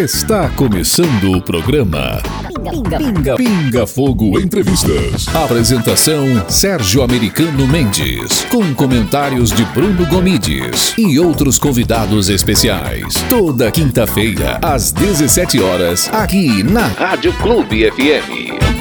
Está começando o programa Pinga, Pinga, Pinga Fogo Entrevistas. Apresentação Sérgio Americano Mendes, com comentários de Bruno Gomides e outros convidados especiais. Toda quinta-feira às 17 horas, aqui na Rádio Clube FM.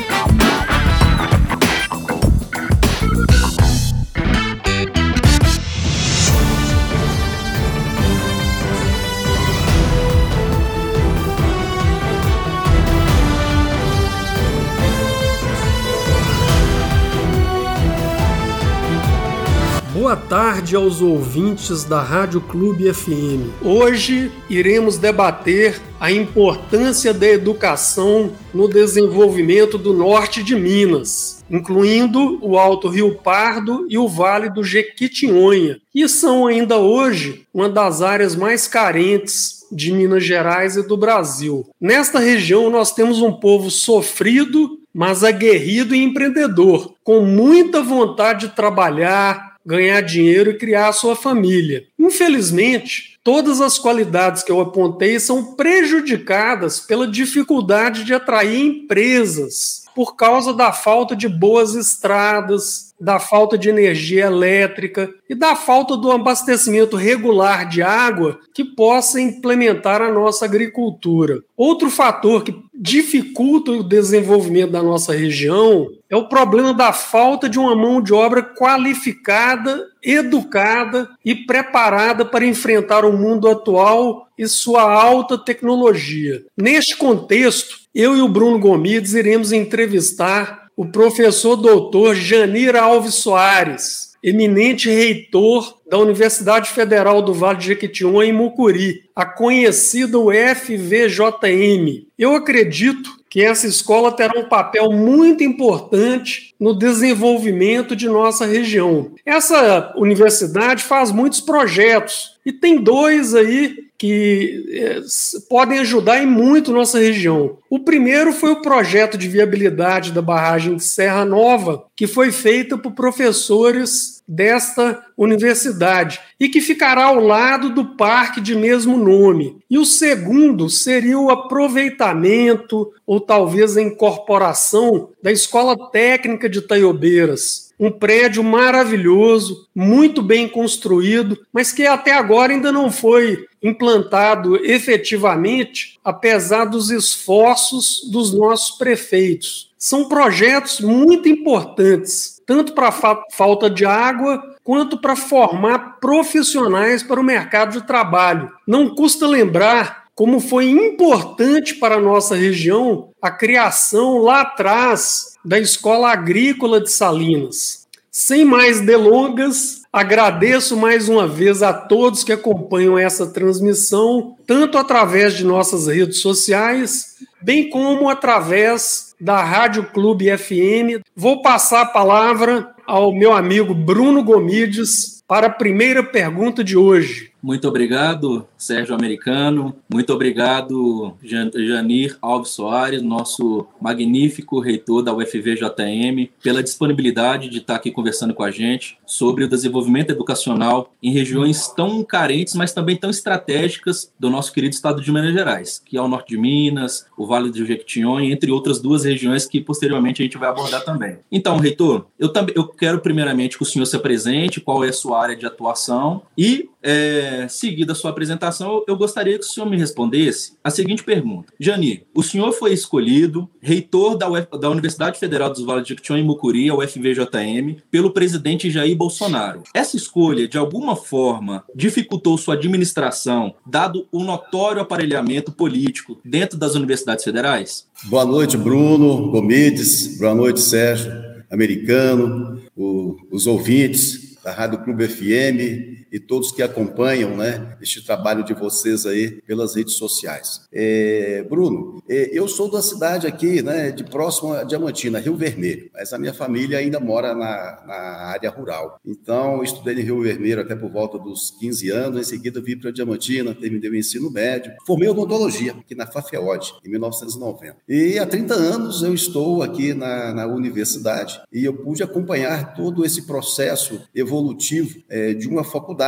Tarde aos ouvintes da Rádio Clube FM. Hoje iremos debater a importância da educação no desenvolvimento do norte de Minas, incluindo o Alto Rio Pardo e o Vale do Jequitinhonha, que são ainda hoje uma das áreas mais carentes de Minas Gerais e do Brasil. Nesta região nós temos um povo sofrido, mas aguerrido e empreendedor, com muita vontade de trabalhar, ganhar dinheiro e criar a sua família. Infelizmente, todas as qualidades que eu apontei são prejudicadas pela dificuldade de atrair empresas por causa da falta de boas estradas, da falta de energia elétrica e da falta do abastecimento regular de água que possa implementar a nossa agricultura. Outro fator que dificulta o desenvolvimento da nossa região é o problema da falta de uma mão de obra qualificada, educada e preparada para enfrentar o mundo atual e sua alta tecnologia. Neste contexto, eu e o Bruno Gomides iremos entrevistar o professor doutor Janir Alves Soares, eminente reitor da Universidade Federal do Vale de Jequitinhonha em Mucuri, a conhecida UFVJM. Eu acredito que essa escola terá um papel muito importante no desenvolvimento de nossa região. Essa universidade faz muitos projetos e tem dois aí que é, podem ajudar em muito nossa região. O primeiro foi o projeto de viabilidade da barragem de Serra Nova, que foi feita por professores desta universidade e que ficará ao lado do parque de mesmo nome. E o segundo seria o aproveitamento ou talvez a incorporação da Escola Técnica de Taiobeiras um prédio maravilhoso, muito bem construído, mas que até agora ainda não foi implantado efetivamente, apesar dos esforços dos nossos prefeitos. São projetos muito importantes, tanto para a fa falta de água quanto para formar profissionais para o mercado de trabalho. Não custa lembrar como foi importante para a nossa região a criação lá atrás da Escola Agrícola de Salinas. Sem mais delongas, agradeço mais uma vez a todos que acompanham essa transmissão, tanto através de nossas redes sociais, bem como através da Rádio Clube FM. Vou passar a palavra ao meu amigo Bruno Gomides para a primeira pergunta de hoje. Muito obrigado, Sérgio Americano. Muito obrigado, Janir Alves Soares, nosso magnífico reitor da UFVJM, pela disponibilidade de estar aqui conversando com a gente sobre o desenvolvimento educacional em regiões tão carentes, mas também tão estratégicas do nosso querido estado de Minas Gerais, que é o norte de Minas, o Vale do Jequitinhonha, entre outras duas regiões que posteriormente a gente vai abordar também. Então, reitor, eu também eu quero primeiramente que o senhor se apresente, qual é a sua área de atuação e é, seguida a sua apresentação, eu gostaria que o senhor me respondesse a seguinte pergunta. Jani, o senhor foi escolhido reitor da, Uf, da Universidade Federal dos Vales de Jequitinhonha e Mucuri, a UFVJM, pelo presidente Jair Bolsonaro. Essa escolha, de alguma forma, dificultou sua administração, dado o notório aparelhamento político dentro das universidades federais? Boa noite, Bruno Gomides. Boa noite, Sérgio Americano, o, os ouvintes da Rádio Clube FM e todos que acompanham né, este trabalho de vocês aí pelas redes sociais. É, Bruno, é, eu sou da cidade aqui, né, de próximo a Diamantina, Rio Vermelho, mas a minha família ainda mora na, na área rural. Então, estudei em Rio Vermelho até por volta dos 15 anos, em seguida vim para Diamantina, terminei o ensino médio, formei odontologia aqui na FAFEOD, em 1990. E há 30 anos eu estou aqui na, na universidade e eu pude acompanhar todo esse processo evolutivo é, de uma faculdade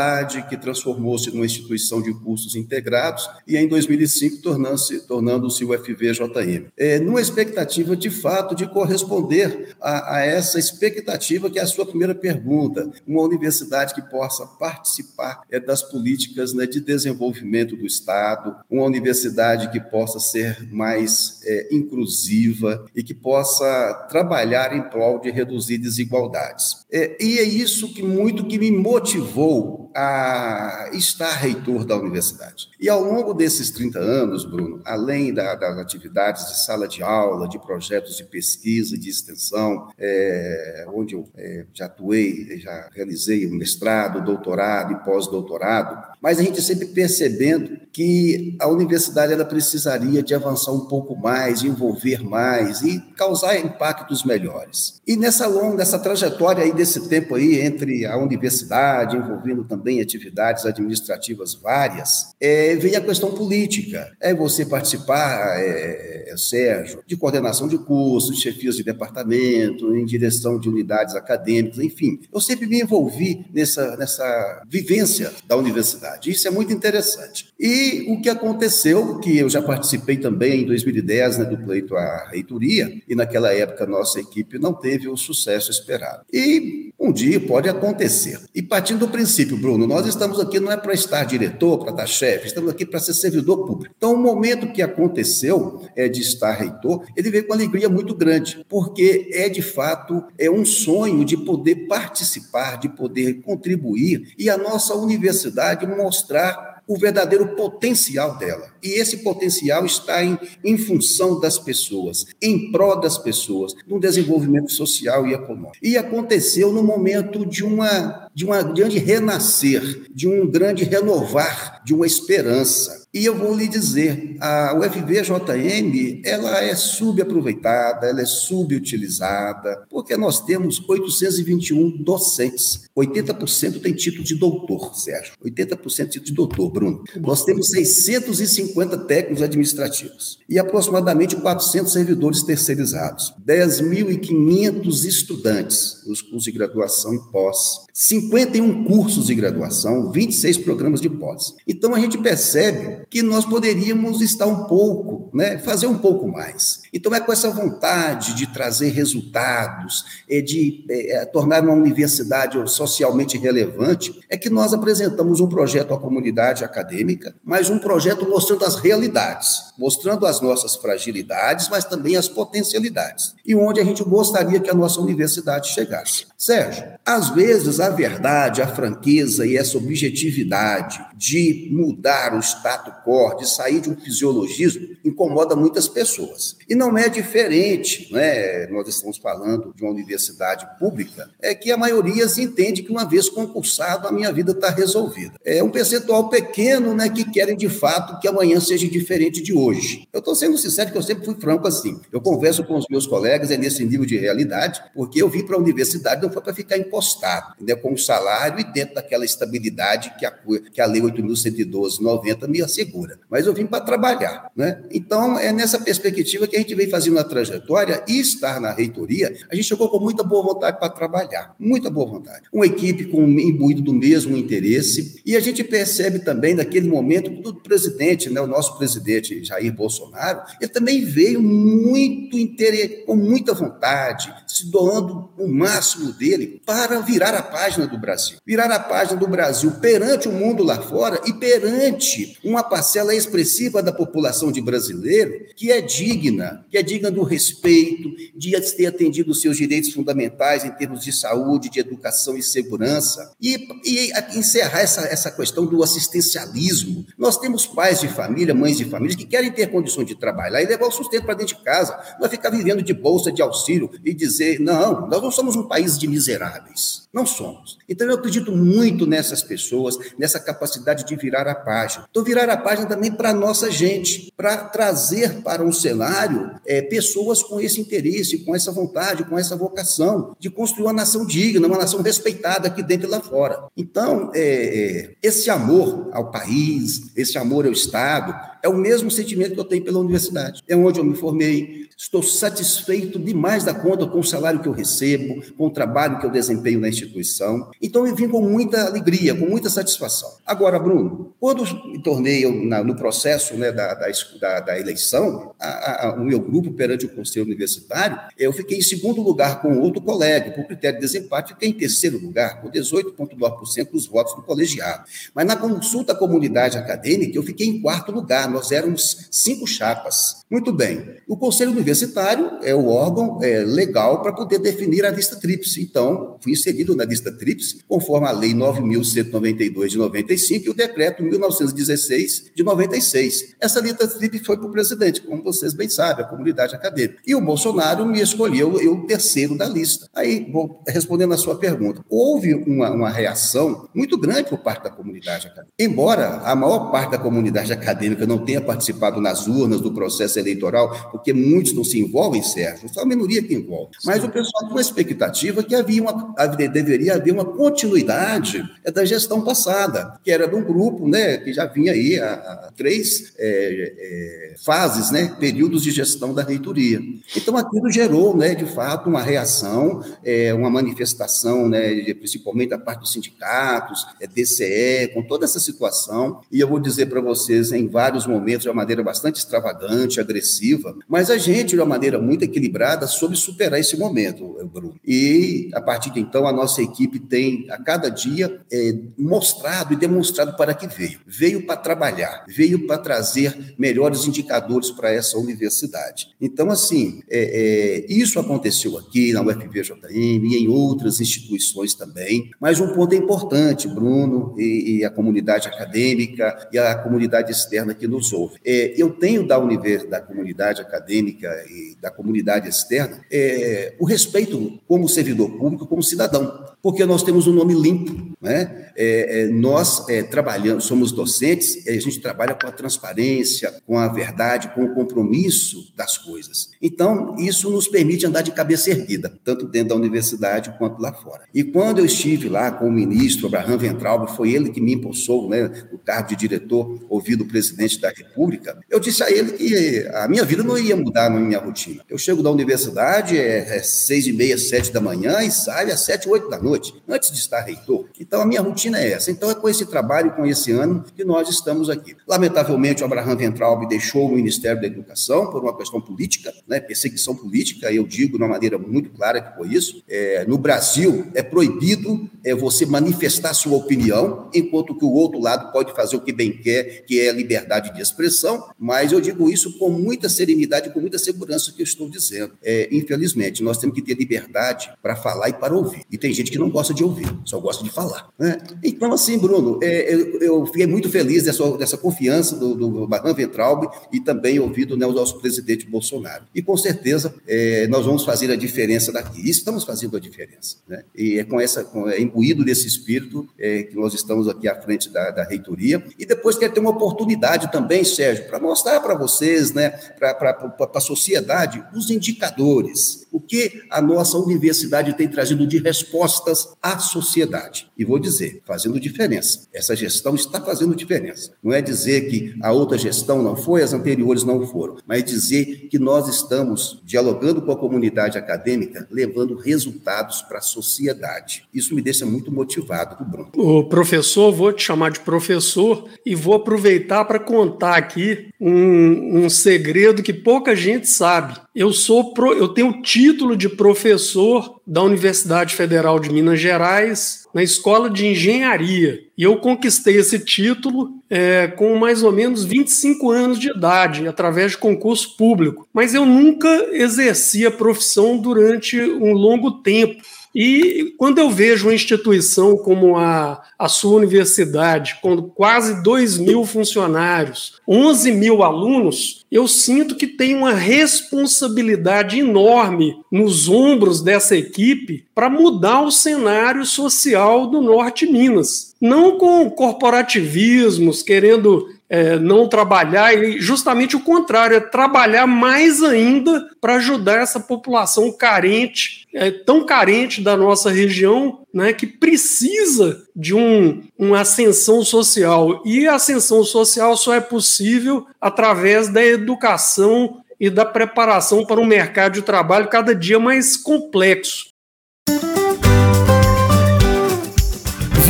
que transformou-se numa instituição de cursos integrados e em 2005 tornando-se tornando o FVJM. É, numa expectativa de fato de corresponder a, a essa expectativa que é a sua primeira pergunta, uma universidade que possa participar é, das políticas né, de desenvolvimento do Estado, uma universidade que possa ser mais é, inclusiva e que possa trabalhar em prol de reduzir desigualdades. É, e é isso que muito que me motivou a estar reitor da universidade. E ao longo desses 30 anos, Bruno, além da, das atividades de sala de aula, de projetos de pesquisa, de extensão, é, onde eu é, já atuei, já realizei mestrado, doutorado e pós-doutorado, mas a gente sempre percebendo que a universidade ela precisaria de avançar um pouco mais, envolver mais e causar impactos melhores. E nessa longa, nessa trajetória aí desse tempo aí entre a universidade, envolvendo também atividades administrativas várias, é, vem a questão política. É você participar, é, é, Sérgio, de coordenação de cursos, chefias de departamento, em direção de unidades acadêmicas, enfim. Eu sempre me envolvi nessa, nessa vivência da universidade. Isso é muito interessante. E o que aconteceu, que eu já participei também em 2010 né, do pleito à reitoria, e naquela época nossa equipe não teve o sucesso esperado. E um dia pode acontecer. E partindo do princípio, Bruno, nós estamos aqui não é para estar diretor, para estar chefe, estamos aqui para ser servidor público. Então, o momento que aconteceu é de estar reitor, ele veio com alegria muito grande, porque é de fato é um sonho de poder participar, de poder contribuir e a nossa universidade mostrar o verdadeiro potencial dela. E esse potencial está em, em função das pessoas, em prol das pessoas, no desenvolvimento social e econômico. E aconteceu no momento de uma de um grande renascer, de um grande renovar, de uma esperança. E eu vou lhe dizer, a UFVJM, ela é subaproveitada, ela é subutilizada, porque nós temos 821 docentes. 80% tem título de doutor, Sérgio. 80% título de doutor, Bruno. Nós temos 650 técnicos administrativos e aproximadamente 400 servidores terceirizados. 10.500 estudantes nos cursos de graduação e pós. 51 cursos de graduação, 26 programas de pós. Então a gente percebe que nós poderíamos estar um pouco, né, fazer um pouco mais. Então é com essa vontade de trazer resultados, é de é, é, tornar uma universidade socialmente relevante, é que nós apresentamos um projeto à comunidade acadêmica, mas um projeto mostrando as realidades, mostrando as nossas fragilidades, mas também as potencialidades, e onde a gente gostaria que a nossa universidade chegasse. Sérgio, às vezes a verdade, a franqueza e essa objetividade de mudar o status quo, de sair de um fisiologismo, incomoda muitas pessoas. E não é diferente, né? nós estamos falando de uma universidade pública, é que a maioria se entende que uma vez concursado a minha vida está resolvida. É um percentual pequeno né, que querem de fato que amanhã seja diferente de hoje. Eu estou sendo sincero que eu sempre fui franco assim. Eu converso com os meus colegas, é nesse nível de realidade, porque eu vim para a universidade, não foi para ficar encostado, entendeu? com o salário e dentro daquela estabilidade que a, que a Lei 8.112-90 me assegura. Mas eu vim para trabalhar. Né? Então, é nessa perspectiva que a gente vem fazendo a trajetória e estar na reitoria, a gente chegou com muita boa vontade para trabalhar, muita boa vontade. Uma equipe com imbuído do mesmo interesse, e a gente percebe também, naquele momento, que o presidente, né, o nosso presidente Jair Bolsonaro, ele também veio muito interesse, com muita vontade, se doando o máximo dele para virar a página do Brasil. Virar a página do Brasil perante o mundo lá fora e perante uma parcela expressiva da população de brasileiro que é digna, que é digna do respeito, de ter atendido os seus direitos fundamentais em termos de saúde, de educação e segurança. E, e encerrar essa, essa questão do assistencialismo. Nós temos pais de família, mães de família que querem ter condições de trabalhar e levar o sustento para dentro de casa, não ficar vivendo de bolsa de auxílio e dizer, não, nós não somos um país de miseráveis. Não somos. Então eu acredito muito nessas pessoas, nessa capacidade de virar a página. Então, virar a página também para a nossa gente, para trazer para um cenário é, pessoas com esse interesse, com essa vontade, com essa vocação de construir uma nação digna, uma nação respeitada aqui dentro e lá fora. Então, é, esse amor ao país, esse amor ao Estado, é o mesmo sentimento que eu tenho pela universidade. É onde eu me formei. Estou satisfeito demais da conta com o salário que eu recebo, com o trabalho que eu desempenho na instituição. Então, eu vim com muita alegria, com muita satisfação. Agora, Bruno, quando me tornei na, no processo né, da, da, da, eleição, a, a, o meu grupo perante o Conselho Universitário, eu fiquei em segundo lugar com outro colega, por critério de desempate, fiquei em terceiro lugar, com 18,9% dos votos do colegiado. Mas na consulta à comunidade acadêmica, eu fiquei em quarto lugar, nós éramos cinco chapas. Muito bem. O Conselho Universitário é o órgão é, legal para poder definir a lista tríplice. Então, fui inserido na lista tríplice, conforme a Lei 9.192 de 95 e o Decreto 1916 de 96. Essa lista tríplice foi para o presidente, como vocês bem sabem, a comunidade acadêmica. E o Bolsonaro me escolheu, eu, terceiro da lista. Aí, vou respondendo a sua pergunta, houve uma, uma reação muito grande por parte da comunidade acadêmica. Embora a maior parte da comunidade acadêmica não tenha participado nas urnas do processo eleitoral, porque muitos não se envolvem, Sérgio, só a minoria que envolve. Mas o pessoal tinha uma expectativa que havia uma, deveria haver uma continuidade da gestão passada, que era de um grupo né, que já vinha aí há, três é, é, fases, né, períodos de gestão da reitoria. Então, aquilo gerou, né, de fato, uma reação, é, uma manifestação, né, principalmente da parte dos sindicatos, é, DCE, com toda essa situação. E eu vou dizer para vocês, em vários momentos, de uma maneira bastante extravagante, agressiva, mas a gente, de uma maneira muito equilibrada, soube superar esse momento, Bruno. E, a partir de então, a nossa equipe tem, a cada dia, é, mostrado e demonstrado para que veio. Veio para trabalhar, veio para trazer melhores indicadores para essa universidade. Então, assim, é, é, isso aconteceu aqui na UFVJM e em outras instituições também, mas um ponto importante, Bruno, e, e a comunidade acadêmica e a comunidade externa que nos ouve. É, eu tenho da, univers, da comunidade acadêmica e da comunidade externa é, o respeito como servidor público, como cidadão, porque nós temos um nome limpo, né? É, é, nós é, trabalhamos, somos docentes, a gente trabalha com a transparência, com a verdade, com o compromisso das coisas. Então, isso nos permite andar de cabeça erguida, tanto dentro da universidade quanto lá fora. E quando eu estive lá com o ministro Abraham Ventralba, foi ele que me impulsou, né, o cargo de diretor, ouvido o presidente da República, eu disse a ele que a minha vida não ia mudar na minha rotina. Eu chego da universidade, é, é seis e meia, sete da manhã e saio às sete, oito da noite, antes de estar reitor. Então, a minha rotina é essa. Então, é com esse trabalho, com esse ano, que nós estamos aqui. Lamentavelmente, o Abraham Ventralbe deixou o Ministério da Educação por uma questão política, né, perseguição política, eu digo de uma maneira muito clara que foi isso. É, no Brasil, é proibido é, você manifestar sua opinião, enquanto que o outro lado pode fazer o que bem quer, que é a liberdade de expressão, mas eu digo isso com muita serenidade, com muita segurança que eu estou dizendo. É, infelizmente, nós temos que ter liberdade para falar e para ouvir. E tem gente que não gosta de ouvir, só gosta de falar. Né? Então, assim, Bruno, é, eu, eu, fiquei muito feliz dessa, dessa confiança do, do Barran Ventralbe e também ouvido né, o nosso presidente Bolsonaro. E com certeza é, nós vamos fazer a diferença daqui. Estamos fazendo a diferença. Né? E é com essa, com, é imbuído desse espírito é, que nós estamos aqui à frente da, da reitoria. E depois quer ter uma oportunidade também, Sérgio, para mostrar para vocês, né, para a sociedade, os indicadores, o que a nossa universidade tem trazido de respostas à sociedade. E vou dizer, fazendo diferença. Essa gestão está fazendo diferença. Não é dizer que a outra gestão não foi, as anteriores não foram, mas dizer que nós estamos dialogando com a comunidade acadêmica, levando resultados para a sociedade. Isso me deixa muito motivado, Bruno. O professor, vou te chamar de professor e vou aproveitar para contar aqui um, um segredo que pouca gente sabe. Eu sou pro, eu tenho título de professor da Universidade Federal de Minas Gerais na Escola de Engenharia. E eu conquistei esse título é, com mais ou menos 25 anos de idade, através de concurso público. Mas eu nunca exerci a profissão durante um longo tempo. E quando eu vejo uma instituição como a, a sua universidade, com quase 2 mil funcionários, 11 mil alunos, eu sinto que tem uma responsabilidade enorme nos ombros dessa equipe para mudar o cenário social do Norte Minas. Não com corporativismos, querendo é, não trabalhar, e justamente o contrário, é trabalhar mais ainda para ajudar essa população carente, é, tão carente da nossa região, né, que precisa de um, uma ascensão social. E a ascensão social só é possível através da educação e da preparação para um mercado de trabalho cada dia mais complexo.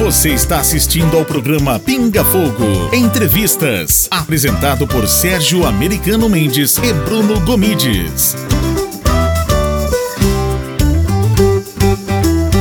Você está assistindo ao programa Pinga Fogo Entrevistas, apresentado por Sérgio Americano Mendes e Bruno Gomides.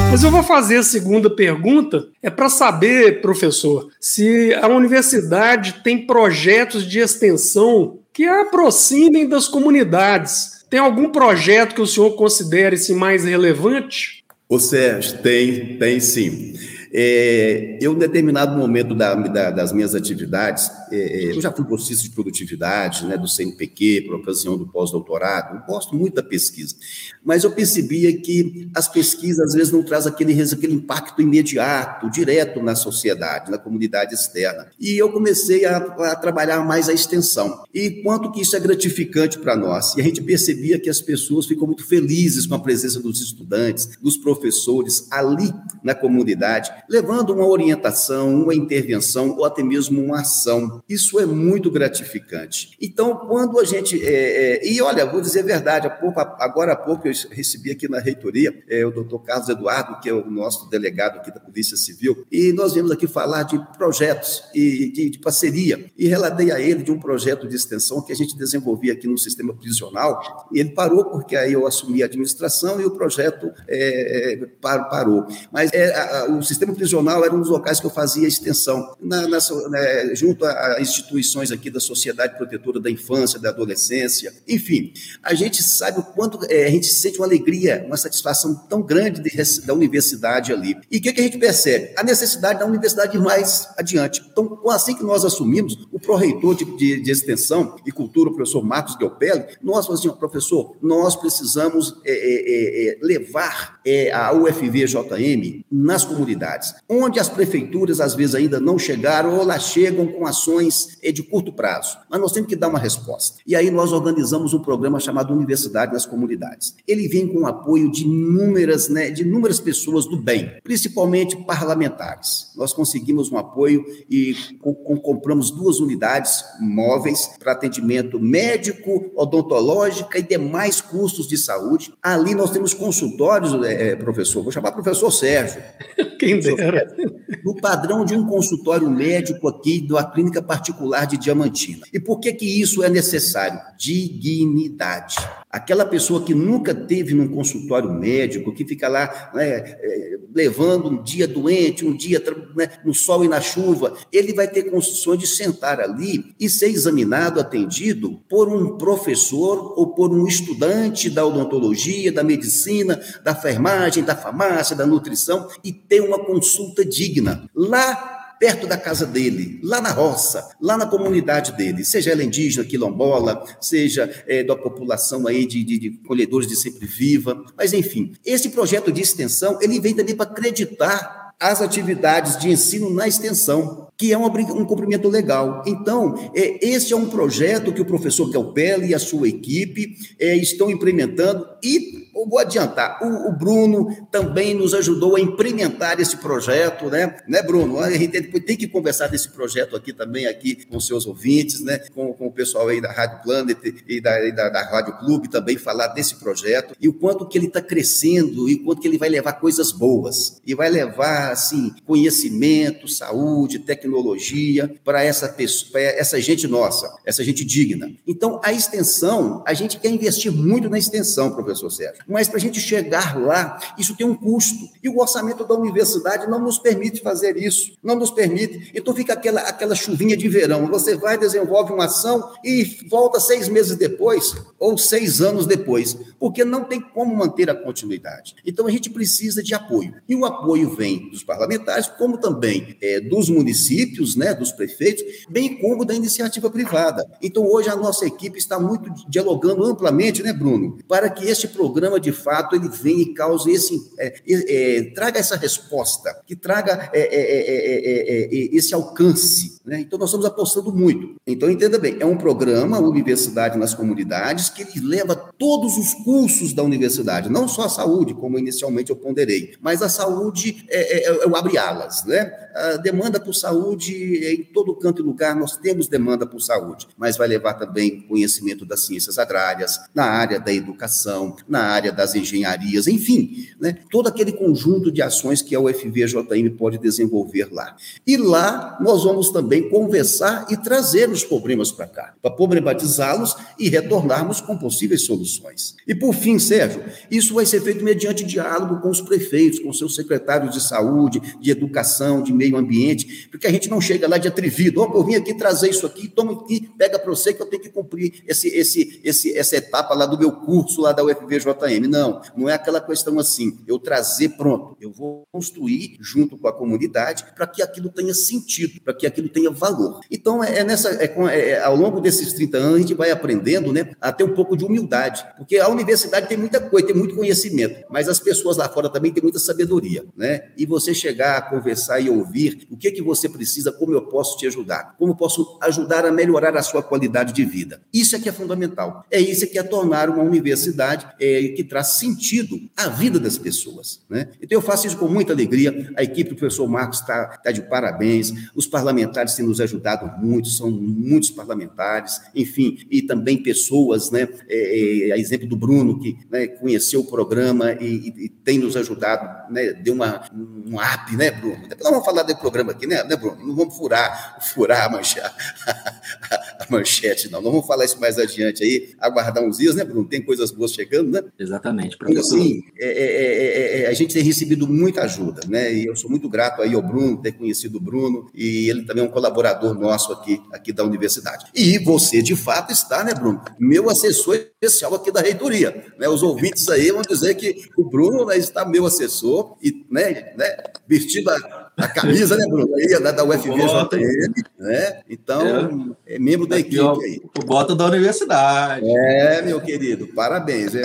Mas eu vou fazer a segunda pergunta, é para saber, professor, se a universidade tem projetos de extensão que a aproximem das comunidades. Tem algum projeto que o senhor considere-se mais relevante? Ô Sérgio, tem, tem sim. É, eu, em determinado momento da, da, das minhas atividades, é, é eu já fui bolsista de produtividade, né, do CNPq, por ocasião do pós-doutorado, eu gosto muito da pesquisa, mas eu percebia que as pesquisas, às vezes, não trazem aquele, aquele impacto imediato, direto na sociedade, na comunidade externa. E eu comecei a, a trabalhar mais a extensão. E quanto que isso é gratificante para nós. E a gente percebia que as pessoas ficam muito felizes com a presença dos estudantes, dos professores ali na comunidade, levando uma orientação, uma intervenção ou até mesmo uma ação. Isso é muito gratificante. Então, quando a gente. É, é, e olha, vou dizer a verdade, agora há pouco eu recebi aqui na reitoria é, o doutor Carlos Eduardo, que é o nosso delegado aqui da Polícia Civil, e nós viemos aqui falar de projetos e de, de parceria. E relatei a ele de um projeto de extensão que a gente desenvolvia aqui no sistema prisional, e ele parou porque aí eu assumi a administração e o projeto é, é parou. Mas é, a, o sistema prisional era um dos locais que eu fazia extensão, na, né, junto a, instituições aqui da Sociedade Protetora da Infância, da Adolescência, enfim. A gente sabe o quanto é, a gente sente uma alegria, uma satisfação tão grande de, da universidade ali. E o que, que, a gente percebe? A necessidade da universidade ir mais adiante. Então, assim que nós assumimos, o pró-reitor de, de, de, Extensão e Cultura, o professor Marcos Gelpelli, nós falamos assim, professor, nós precisamos é, é, é levar é, a UFV-JM nas comunidades onde as prefeituras às vezes ainda não chegaram ou elas chegam com ações eh, de curto prazo. Mas nós temos que dar uma resposta. E aí nós organizamos um programa chamado Universidade nas Comunidades. Ele vem com o apoio de inúmeras, né, de inúmeras pessoas do bem, principalmente parlamentares. Nós conseguimos um apoio e com, com, compramos duas unidades móveis para atendimento médico, odontológica e demais custos de saúde. Ali nós temos consultórios, é, professor, vou chamar professor Sérgio. Quem dera. No padrão de um consultório médico aqui da clínica particular de Diamantina. E por que que isso é necessário? Dignidade. Aquela pessoa que nunca teve num consultório médico, que fica lá né, é, levando um dia doente, um dia né, no sol e na chuva, ele vai ter condições de sentar ali e ser examinado, atendido por um professor ou por um estudante da odontologia, da medicina, da enfermagem, da farmácia, da nutrição e ter uma consulta digna. Lá perto da casa dele, lá na roça, lá na comunidade dele, seja ela indígena, quilombola, seja é, da população aí de, de, de, colhedores de sempre viva, mas enfim, esse projeto de extensão, ele vem também para acreditar as atividades de ensino na extensão, que é um, um cumprimento legal. Então, é, esse é um projeto que o professor Galpelli e a sua equipe é, estão implementando e vou adiantar, o, o, Bruno também nos ajudou a implementar esse projeto, né? Né, Bruno? A gente tem que conversar desse projeto aqui também, aqui com seus ouvintes, né? Com, com o pessoal aí da Rádio Planet e da, e da, da Rádio Clube também falar desse projeto e o quanto que ele está crescendo e o quanto que ele vai levar coisas boas e vai levar, assim, conhecimento, saúde, tecnologia para essa essa gente nossa, essa gente digna. Então, a extensão, a gente quer investir muito na extensão, professor Sérgio mas para a gente chegar lá, isso tem um custo. E o orçamento da universidade não nos permite fazer isso, não nos permite. Então fica aquela, aquela chuvinha de verão. Você vai, desenvolve uma ação e volta seis meses depois, ou seis anos depois, porque não tem como manter a continuidade. Então a gente precisa de apoio. E o apoio vem dos parlamentares, como também é, dos municípios, né, dos prefeitos, bem como da iniciativa privada. Então hoje a nossa equipe está muito dialogando amplamente, né, Bruno, para que este programa programa, de fato, ele vem e cause esse, é, é, traga essa resposta, que traga é, é, é, esse alcance. Né? Então, nós estamos apostando muito. Então, entenda bem, é um programa, Universidade nas Comunidades, que ele leva todos os cursos da universidade, não só a saúde, como inicialmente eu ponderei, mas a saúde é, é, é o abre alas, né? Demanda por saúde, em todo canto e lugar, nós temos demanda por saúde, mas vai levar também conhecimento das ciências agrárias, na área da educação, na área das engenharias, enfim, né? todo aquele conjunto de ações que a UFVJM pode desenvolver lá. E lá nós vamos também conversar e trazer os problemas para cá, para problematizá-los e retornarmos com possíveis soluções. E por fim, Sérgio, isso vai ser feito mediante diálogo com os prefeitos, com seus secretários de saúde, de educação, de meio ambiente, porque a gente não chega lá de atrevido, oh, eu vim aqui trazer isso aqui, toma aqui, pega para você que eu tenho que cumprir esse, esse, esse, essa etapa lá do meu curso lá da UFVJM. Não, não é aquela questão assim, eu trazer pronto, eu vou construir junto com a comunidade para que aquilo tenha sentido, para que aquilo tenha valor. Então, é, é nessa, é, é, ao longo desses 30 anos, a gente vai aprendendo né, a ter um pouco de humildade, porque a universidade tem muita coisa, tem muito conhecimento, mas as pessoas lá fora também têm muita sabedoria, né? E você chegar a conversar e ouvir o que que você precisa, como eu posso te ajudar, como posso ajudar a melhorar a sua qualidade de vida. Isso é que é fundamental. É isso que é tornar uma universidade é, que traz sentido à vida das pessoas, né? Então eu faço isso com muita alegria. A equipe do professor Marcos está tá de parabéns. Os parlamentares têm nos ajudado muito, são muitos parlamentares, enfim, e também pessoas, né? É, é, a exemplo do Bruno que né, conheceu o programa e, e, e tem nos ajudado, né? Deu uma um app, né, Bruno? Depois nós vamos falar do programa aqui, né, né Bruno? Não vamos furar, furar a manchete, a manchete, não. Não vamos falar isso mais adiante aí, aguardar uns dias, né, Bruno? Tem coisas boas chegando, né? Exatamente, professor. Então, assim, é, é, é, a gente tem recebido muita ajuda, né? E eu sou muito grato aí ao Bruno, ter conhecido o Bruno, e ele também é um colaborador nosso aqui, aqui da universidade. E você, de fato, está, né, Bruno? Meu assessor especial aqui da reitoria. Né? Os ouvintes aí vão dizer que o Bruno né, está meu assessor e, né, né vestido a a camisa, né, Bruno? Aí, da, da UFVJM, né? Então, é, é membro da Aqui, equipe ó, aí. O bota da universidade. É, meu querido, parabéns. É,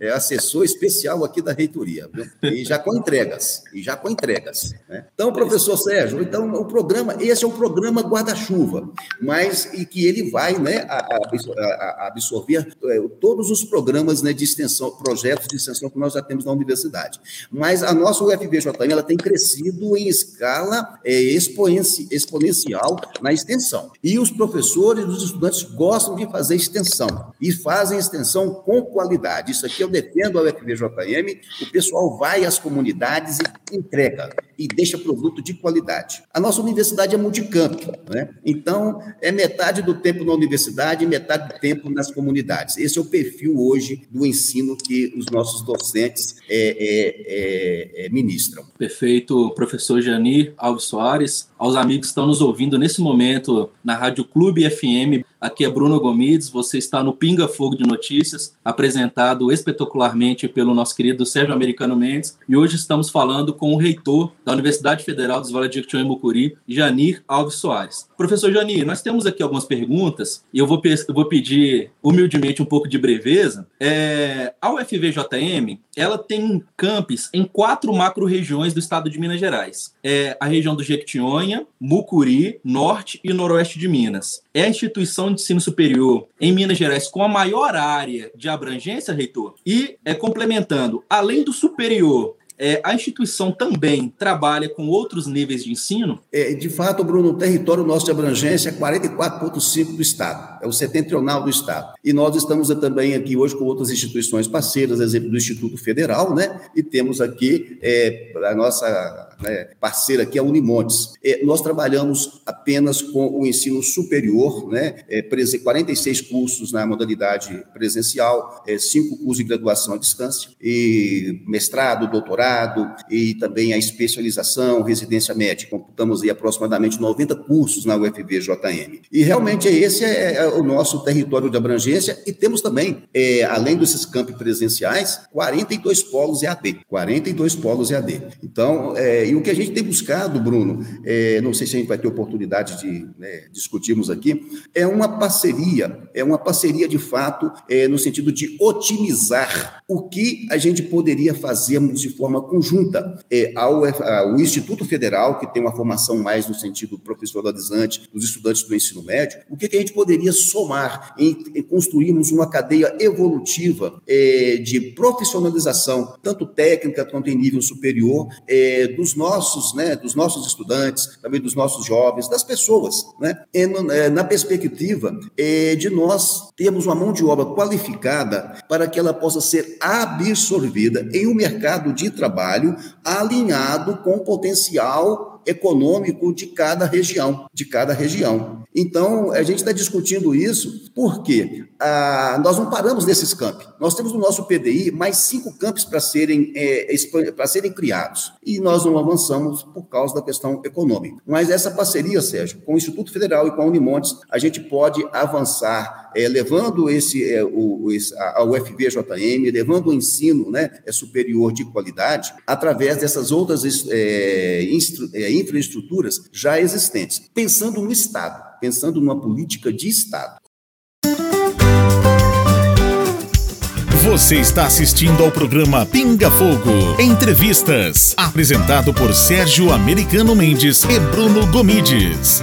é assessor especial aqui da reitoria. Viu? E já com entregas. E já com entregas. Né? Então, professor Sérgio, então o programa, esse é um programa guarda-chuva, mas e que ele vai né, absorver é, todos os programas né, de extensão, projetos de extensão que nós já temos na universidade. Mas a nossa UFVJM ela tem crescido em escala é, exponencial na extensão. E os professores e os estudantes gostam de fazer extensão e fazem extensão com qualidade. Isso aqui eu defendo a UFVJM, o pessoal vai às comunidades e entrega e deixa produto de qualidade. A nossa universidade é multicamp, né? Então, é metade do tempo na universidade e metade do tempo nas comunidades. Esse é o perfil hoje do ensino que os nossos docentes é, é, é, ministram. Perfeito, professor Janir Alves Soares, aos amigos que estão nos ouvindo nesse momento na Rádio Clube FM. Aqui é Bruno Gomides, você está no Pinga Fogo de Notícias, apresentado espetacularmente pelo nosso querido Sérgio Americano Mendes. E hoje estamos falando com o reitor da Universidade Federal dos Vale de Jequitinhonha e Mucuri, Janir Alves Soares. Professor Janir, nós temos aqui algumas perguntas e eu vou, eu vou pedir humildemente um pouco de breveza. É, a UFVJM ela tem campos em quatro macro-regiões do estado de Minas Gerais. É a região do Jequitinhonha, Mucuri, Norte e Noroeste de Minas. É a instituição de ensino superior em Minas Gerais com a maior área de abrangência, reitor? E, é, complementando, além do superior, é, a instituição também trabalha com outros níveis de ensino? É, de fato, Bruno, o território nosso de abrangência é 44,5% do Estado, é o setentrional do Estado. E nós estamos também aqui hoje com outras instituições parceiras, exemplo do Instituto Federal, né? E temos aqui é, a nossa né, parceira aqui, a Unimontes. É, nós trabalhamos apenas com o ensino superior, né? É, 46 cursos na modalidade presencial, é, cinco cursos de graduação à distância, e mestrado, doutorado, e também a especialização, residência médica. Computamos aí aproximadamente 90 cursos na UFV-JM. E realmente esse é, é o nosso território de abrangência e temos também, é, além desses campos presenciais, 42 polos EAD. 42 polos EAD. Então, é, e o que a gente tem buscado, Bruno, é, não sei se a gente vai ter oportunidade de né, discutirmos aqui, é uma parceria, é uma parceria de fato é, no sentido de otimizar o que a gente poderia fazermos de forma conjunta é, ao, ao, Instituto Federal, que tem uma formação mais no sentido profissionalizante dos estudantes do ensino médio, o que, que a gente poderia somar em, construirmos uma cadeia evolutiva é, de profissionalização, tanto técnica quanto em nível superior, é, dos nossos, né, dos nossos estudantes, também dos nossos jovens, das pessoas, né, é, na perspectiva é, de nós termos uma mão de obra qualificada para que ela possa ser absorvida em um mercado de trabalho alinhado com o potencial econômico de cada região, de cada região. Então, a gente está discutindo isso porque ah, nós não paramos nesses campos. Nós temos no nosso PDI mais cinco campos para serem, é, para serem criados. E nós não avançamos por causa da questão econômica. Mas essa parceria, Sérgio, com o Instituto Federal e com a Unimontes, a gente pode avançar é, levando esse, é, o, esse, a UFVJM, levando o ensino né, é, superior de qualidade através dessas outras é, instru, é, infraestruturas já existentes, pensando no Estado, pensando numa política de Estado. Você está assistindo ao programa Pinga Fogo Entrevistas, apresentado por Sérgio Americano Mendes e Bruno Gomides.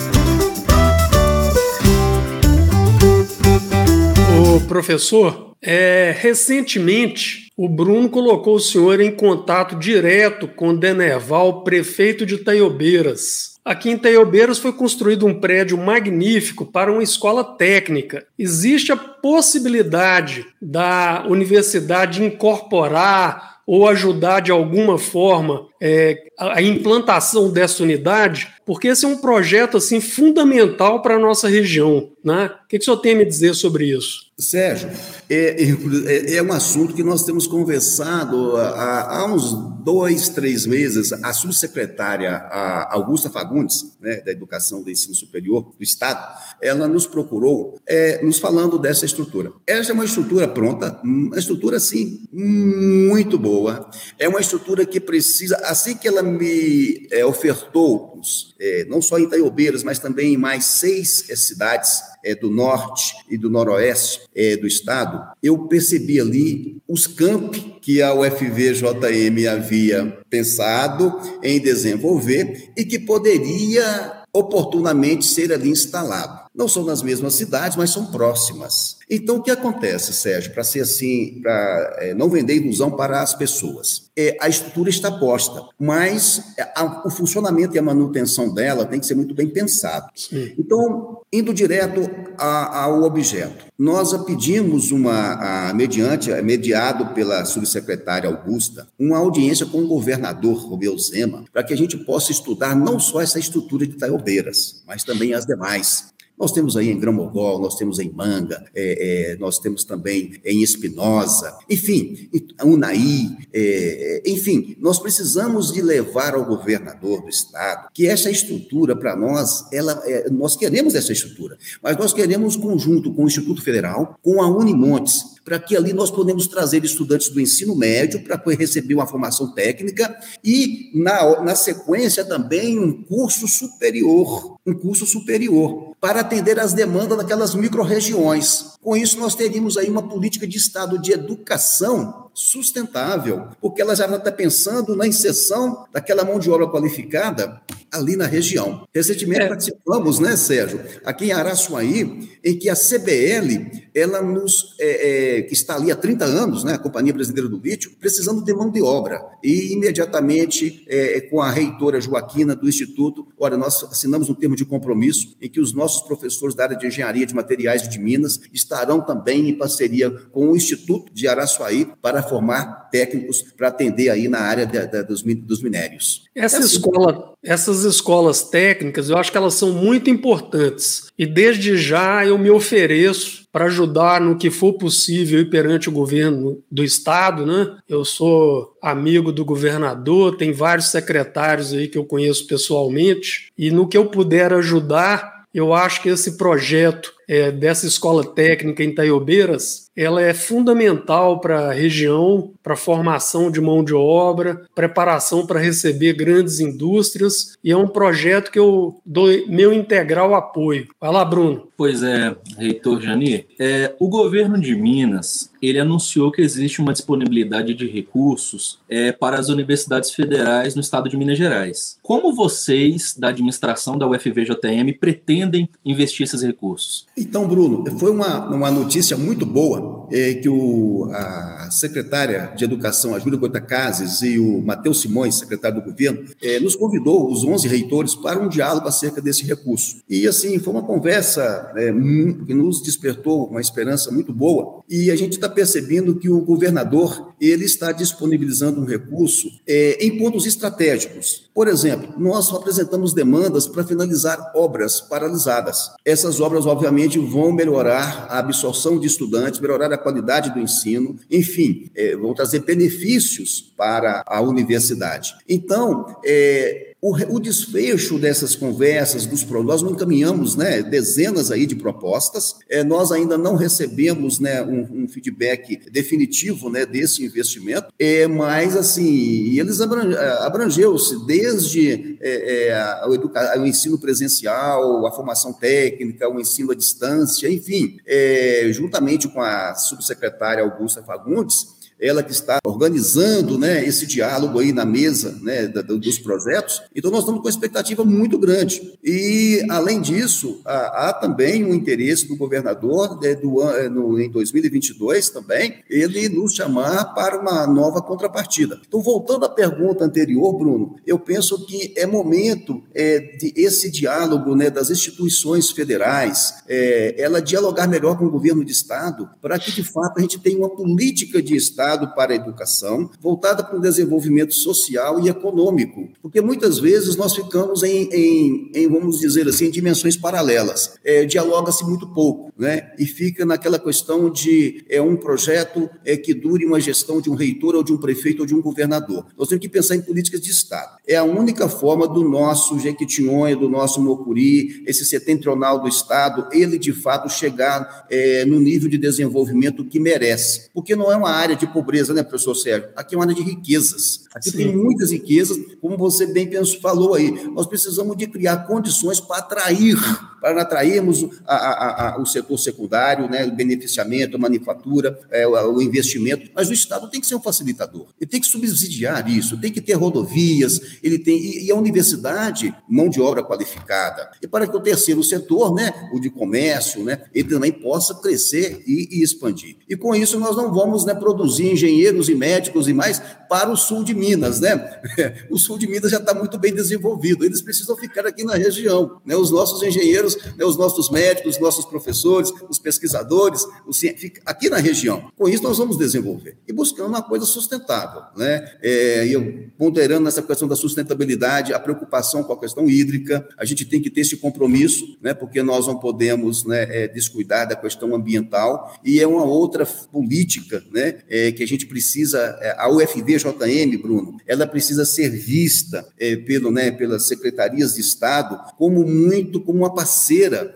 O professor, é, recentemente o Bruno colocou o senhor em contato direto com Denerval, prefeito de Taiobeiras. Aqui em Taiobeiras foi construído um prédio magnífico para uma escola técnica. Existe a possibilidade da universidade incorporar ou ajudar de alguma forma é, a implantação dessa unidade, porque esse é um projeto assim fundamental para a nossa região. Né? O que, que o senhor tem a me dizer sobre isso? Sérgio, é, é, é, um assunto que nós temos conversado há, há uns dois, três meses. A subsecretária a Augusta Fagundes, né, da Educação do Ensino Superior do Estado, ela nos procurou é, nos falando dessa estrutura. Essa é uma estrutura pronta, uma estrutura, sim, muito boa. É uma estrutura que precisa, assim que ela me é, ofertou, é, não só em Itaiobeiras, mas também em mais seis é, cidades, é, do norte e do noroeste é, do estado, eu percebi ali os campi que a UFVJM havia pensado em desenvolver e que poderia oportunamente ser ali instalado. Não são nas mesmas cidades, mas são próximas. Então, o que acontece, Sérgio, para ser assim, para é, não vender ilusão para as pessoas? É, a estrutura está posta, mas a, o funcionamento e a manutenção dela tem que ser muito bem pensado. Sim. Então, indo direto a, ao objeto, nós pedimos uma, a, mediante, mediado pela subsecretária Augusta, uma audiência com o governador Romeu Zema, para que a gente possa estudar não só essa estrutura de Taiobeiras, mas também as demais. Nós temos aí em Gramogol, nós temos em Manga, é, é, nós temos também em Espinosa, enfim, Unai, é, enfim, nós precisamos de levar ao governador do estado que essa estrutura para nós, ela, é, nós queremos essa estrutura, mas nós queremos conjunto com o Instituto Federal, com a Unimontes, para que ali nós podemos trazer estudantes do ensino médio para receber uma formação técnica e, na, na sequência, também um curso superior, um curso superior, para atender às demandas daquelas micro-regiões. Com isso, nós teríamos aí uma política de Estado de educação sustentável, porque ela já está pensando na inserção daquela mão de obra qualificada ali na região. Recentemente é. participamos, né, Sérgio, aqui em Araçuaí, em que a CBL, ela nos, é, é, que está ali há 30 anos, né, a Companhia Brasileira do Lítio, precisando de mão de obra. E imediatamente, é, com a reitora Joaquina do Instituto, olha, nós assinamos um termo de compromisso em que os nossos professores da área de engenharia de materiais de Minas estarão também em parceria com o Instituto de Araçuaí para formar técnicos para atender aí na área de, de, dos, dos minérios. Essa é assim. escola, essas escolas técnicas, eu acho que elas são muito importantes. E desde já eu me ofereço para ajudar no que for possível perante o governo do estado, né? Eu sou amigo do governador, tem vários secretários aí que eu conheço pessoalmente, e no que eu puder ajudar, eu acho que esse projeto é, dessa escola técnica em Taiobeiras, ela é fundamental para a região, para a formação de mão de obra, preparação para receber grandes indústrias, e é um projeto que eu dou meu integral apoio. Vai lá, Bruno. Pois é, reitor Jani, é, o governo de Minas ele anunciou que existe uma disponibilidade de recursos é, para as universidades federais no estado de Minas Gerais. Como vocês, da administração da UFVJM, pretendem investir esses recursos? Então, Bruno, foi uma, uma notícia muito boa é, que o, a secretária de Educação, a Júlia Goitacazes, e o Matheus Simões, secretário do governo, é, nos convidou, os 11 reitores, para um diálogo acerca desse recurso. E, assim, foi uma conversa é, que nos despertou uma esperança muito boa e a gente está percebendo que o governador ele está disponibilizando um recurso é, em pontos estratégicos. Por exemplo, nós apresentamos demandas para finalizar obras paralisadas. Essas obras, obviamente, vão melhorar a absorção de estudantes, melhorar a qualidade do ensino, enfim, é, vão trazer benefícios para a universidade. Então, é, o, o, desfecho dessas conversas, dos nós não encaminhamos né, dezenas aí de propostas, é, nós ainda não recebemos né, um, um, feedback definitivo né, desse investimento, é, mas assim, eles abrangeu-se desde é, é, o, o, ensino presencial, a formação técnica, o ensino à distância, enfim, é, juntamente com a subsecretária Augusta Fagundes, ela que está organizando né, esse diálogo aí na mesa né, dos projetos. Então, nós estamos com uma expectativa muito grande. E, além disso, há, há também um interesse do governador né, do, eh, no, em 2022 também, ele nos chamar para uma nova contrapartida. Então, voltando à pergunta anterior, Bruno, eu penso que é momento é, de esse diálogo né, das instituições federais, é, ela dialogar melhor com o governo de Estado, para que, de fato, a gente tenha uma política de Estado voltado para a educação, voltada para o desenvolvimento social e econômico, porque muitas vezes nós ficamos em, em, em vamos dizer assim, dimensões paralelas. É, Dialoga-se muito pouco, né? E fica naquela questão de é um projeto é, que dure uma gestão de um reitor ou de um prefeito ou de um governador. Nós temos que pensar em políticas de Estado. É a única forma do nosso Jequitinhonha, do nosso Mocuri, esse setentrional do Estado, ele de fato chegar é, no nível de desenvolvimento que merece. Porque não é uma área de pobreza, né, professor Sérgio? Aqui é uma área de riquezas. Aqui Sim. tem muitas riquezas, como você bem falou aí. Nós precisamos de criar condições para atrair, para atrairmos a, a, a, o setor secundário, né, o beneficiamento, a manufatura, é, o, o, investimento. Mas o Estado tem que ser um facilitador. Ele tem que subsidiar isso, tem que ter rodovias, ele tem e, e a universidade mão de obra qualificada. E para que o terceiro setor, né, o de comércio, né, ele também possa crescer e, e expandir. E com isso nós não vamos né, produzir engenheiros e médicos e mais para o sul de Minas, né? O sul de Minas já está muito bem desenvolvido, eles precisam ficar aqui na região, né? Os nossos engenheiros, né? os nossos médicos, os nossos professores, os pesquisadores, os, aqui na região. Com isso nós vamos desenvolver e buscando uma coisa sustentável, né? É, eu ponderando nessa questão da sustentabilidade, a preocupação com a questão hídrica, a gente tem que ter esse compromisso, né? Porque nós não podemos, né? É, descuidar da questão ambiental e é uma outra política, né? É, que a gente precisa, é, a UFVJM, Bruno, ela precisa ser vista é, pelo, né, pelas secretarias de Estado como muito, como uma parceira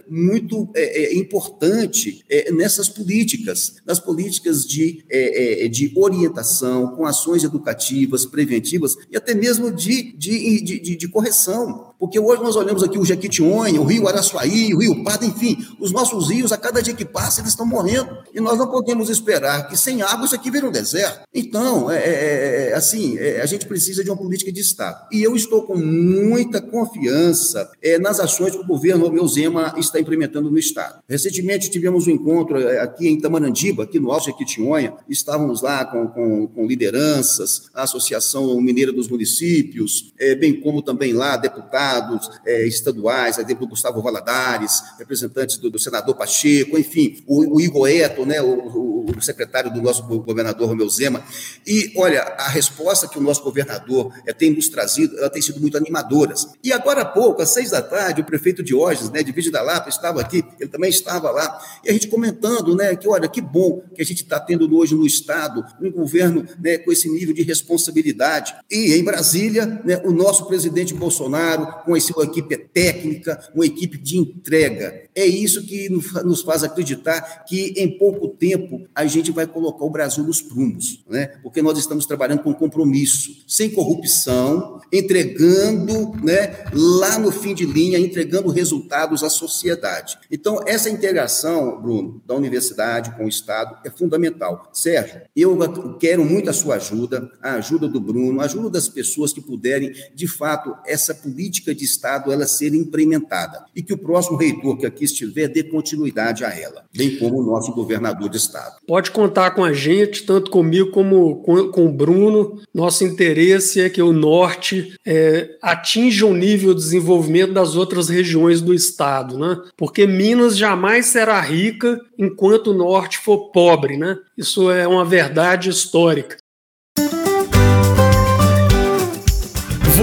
muito é, é importante é, nessas políticas, nas políticas de, é, de orientação, com ações educativas, preventivas e até mesmo de, de, de, de correção. Porque hoje nós olhamos aqui o Jequitinhonha, o Rio Araçuaí, o Rio Pardo, enfim, os nossos rios, a cada dia que passa, eles estão morrendo. E nós não podemos esperar que sem água isso aqui vire um deserto. Então, é, é, é, é assim, é, a gente precisa de uma política de Estado. E eu estou com muita confiança é, nas ações que o governo meu Zema está implementando no Estado. Recentemente tivemos um encontro aqui em Tamarandiba, aqui no Alto Jequitinhonha, estávamos lá com, com, com lideranças, a Associação Mineira dos Municípios, bem como também lá deputados, deputados é, estaduais, exemplo, Gustavo Valadares, representantes do, do senador Pacheco, enfim, o, o Igor Eto, né, o, o, o, secretário do nosso governador Romeu Zema. E, olha, a resposta que o nosso governador é, tem nos trazido, ela tem sido muito animadora. E agora há pouco, às seis da tarde, o prefeito Diógenes, né, de Vídeo da Lapa, estava aqui, ele também estava lá, e a gente comentando, né, que, olha, que bom que a gente está tendo hoje no Estado um governo né, com esse nível de responsabilidade. E em Brasília, né, o nosso presidente Bolsonaro, com a equipe técnica, uma equipe de entrega. É isso que nos faz acreditar que em pouco tempo a gente vai colocar o Brasil nos prumos, né? porque nós estamos trabalhando com compromisso, sem corrupção, entregando né, lá no fim de linha, entregando resultados à sociedade. Então, essa integração, Bruno, da universidade com o Estado é fundamental. Sérgio, eu quero muito a sua ajuda, a ajuda do Bruno, a ajuda das pessoas que puderem, de fato, essa política de Estado ela ser implementada e que o próximo reitor que aqui estiver dê continuidade a ela, bem como o nosso governador de Estado. Pode contar com a gente, tanto comigo como com, com o Bruno. Nosso interesse é que o Norte é, atinja o nível de desenvolvimento das outras regiões do Estado, né? porque Minas jamais será rica enquanto o Norte for pobre. Né? Isso é uma verdade histórica.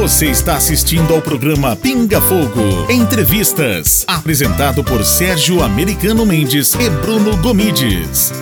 Você está assistindo ao programa Pinga Fogo Entrevistas, apresentado por Sérgio Americano Mendes e Bruno Gomides.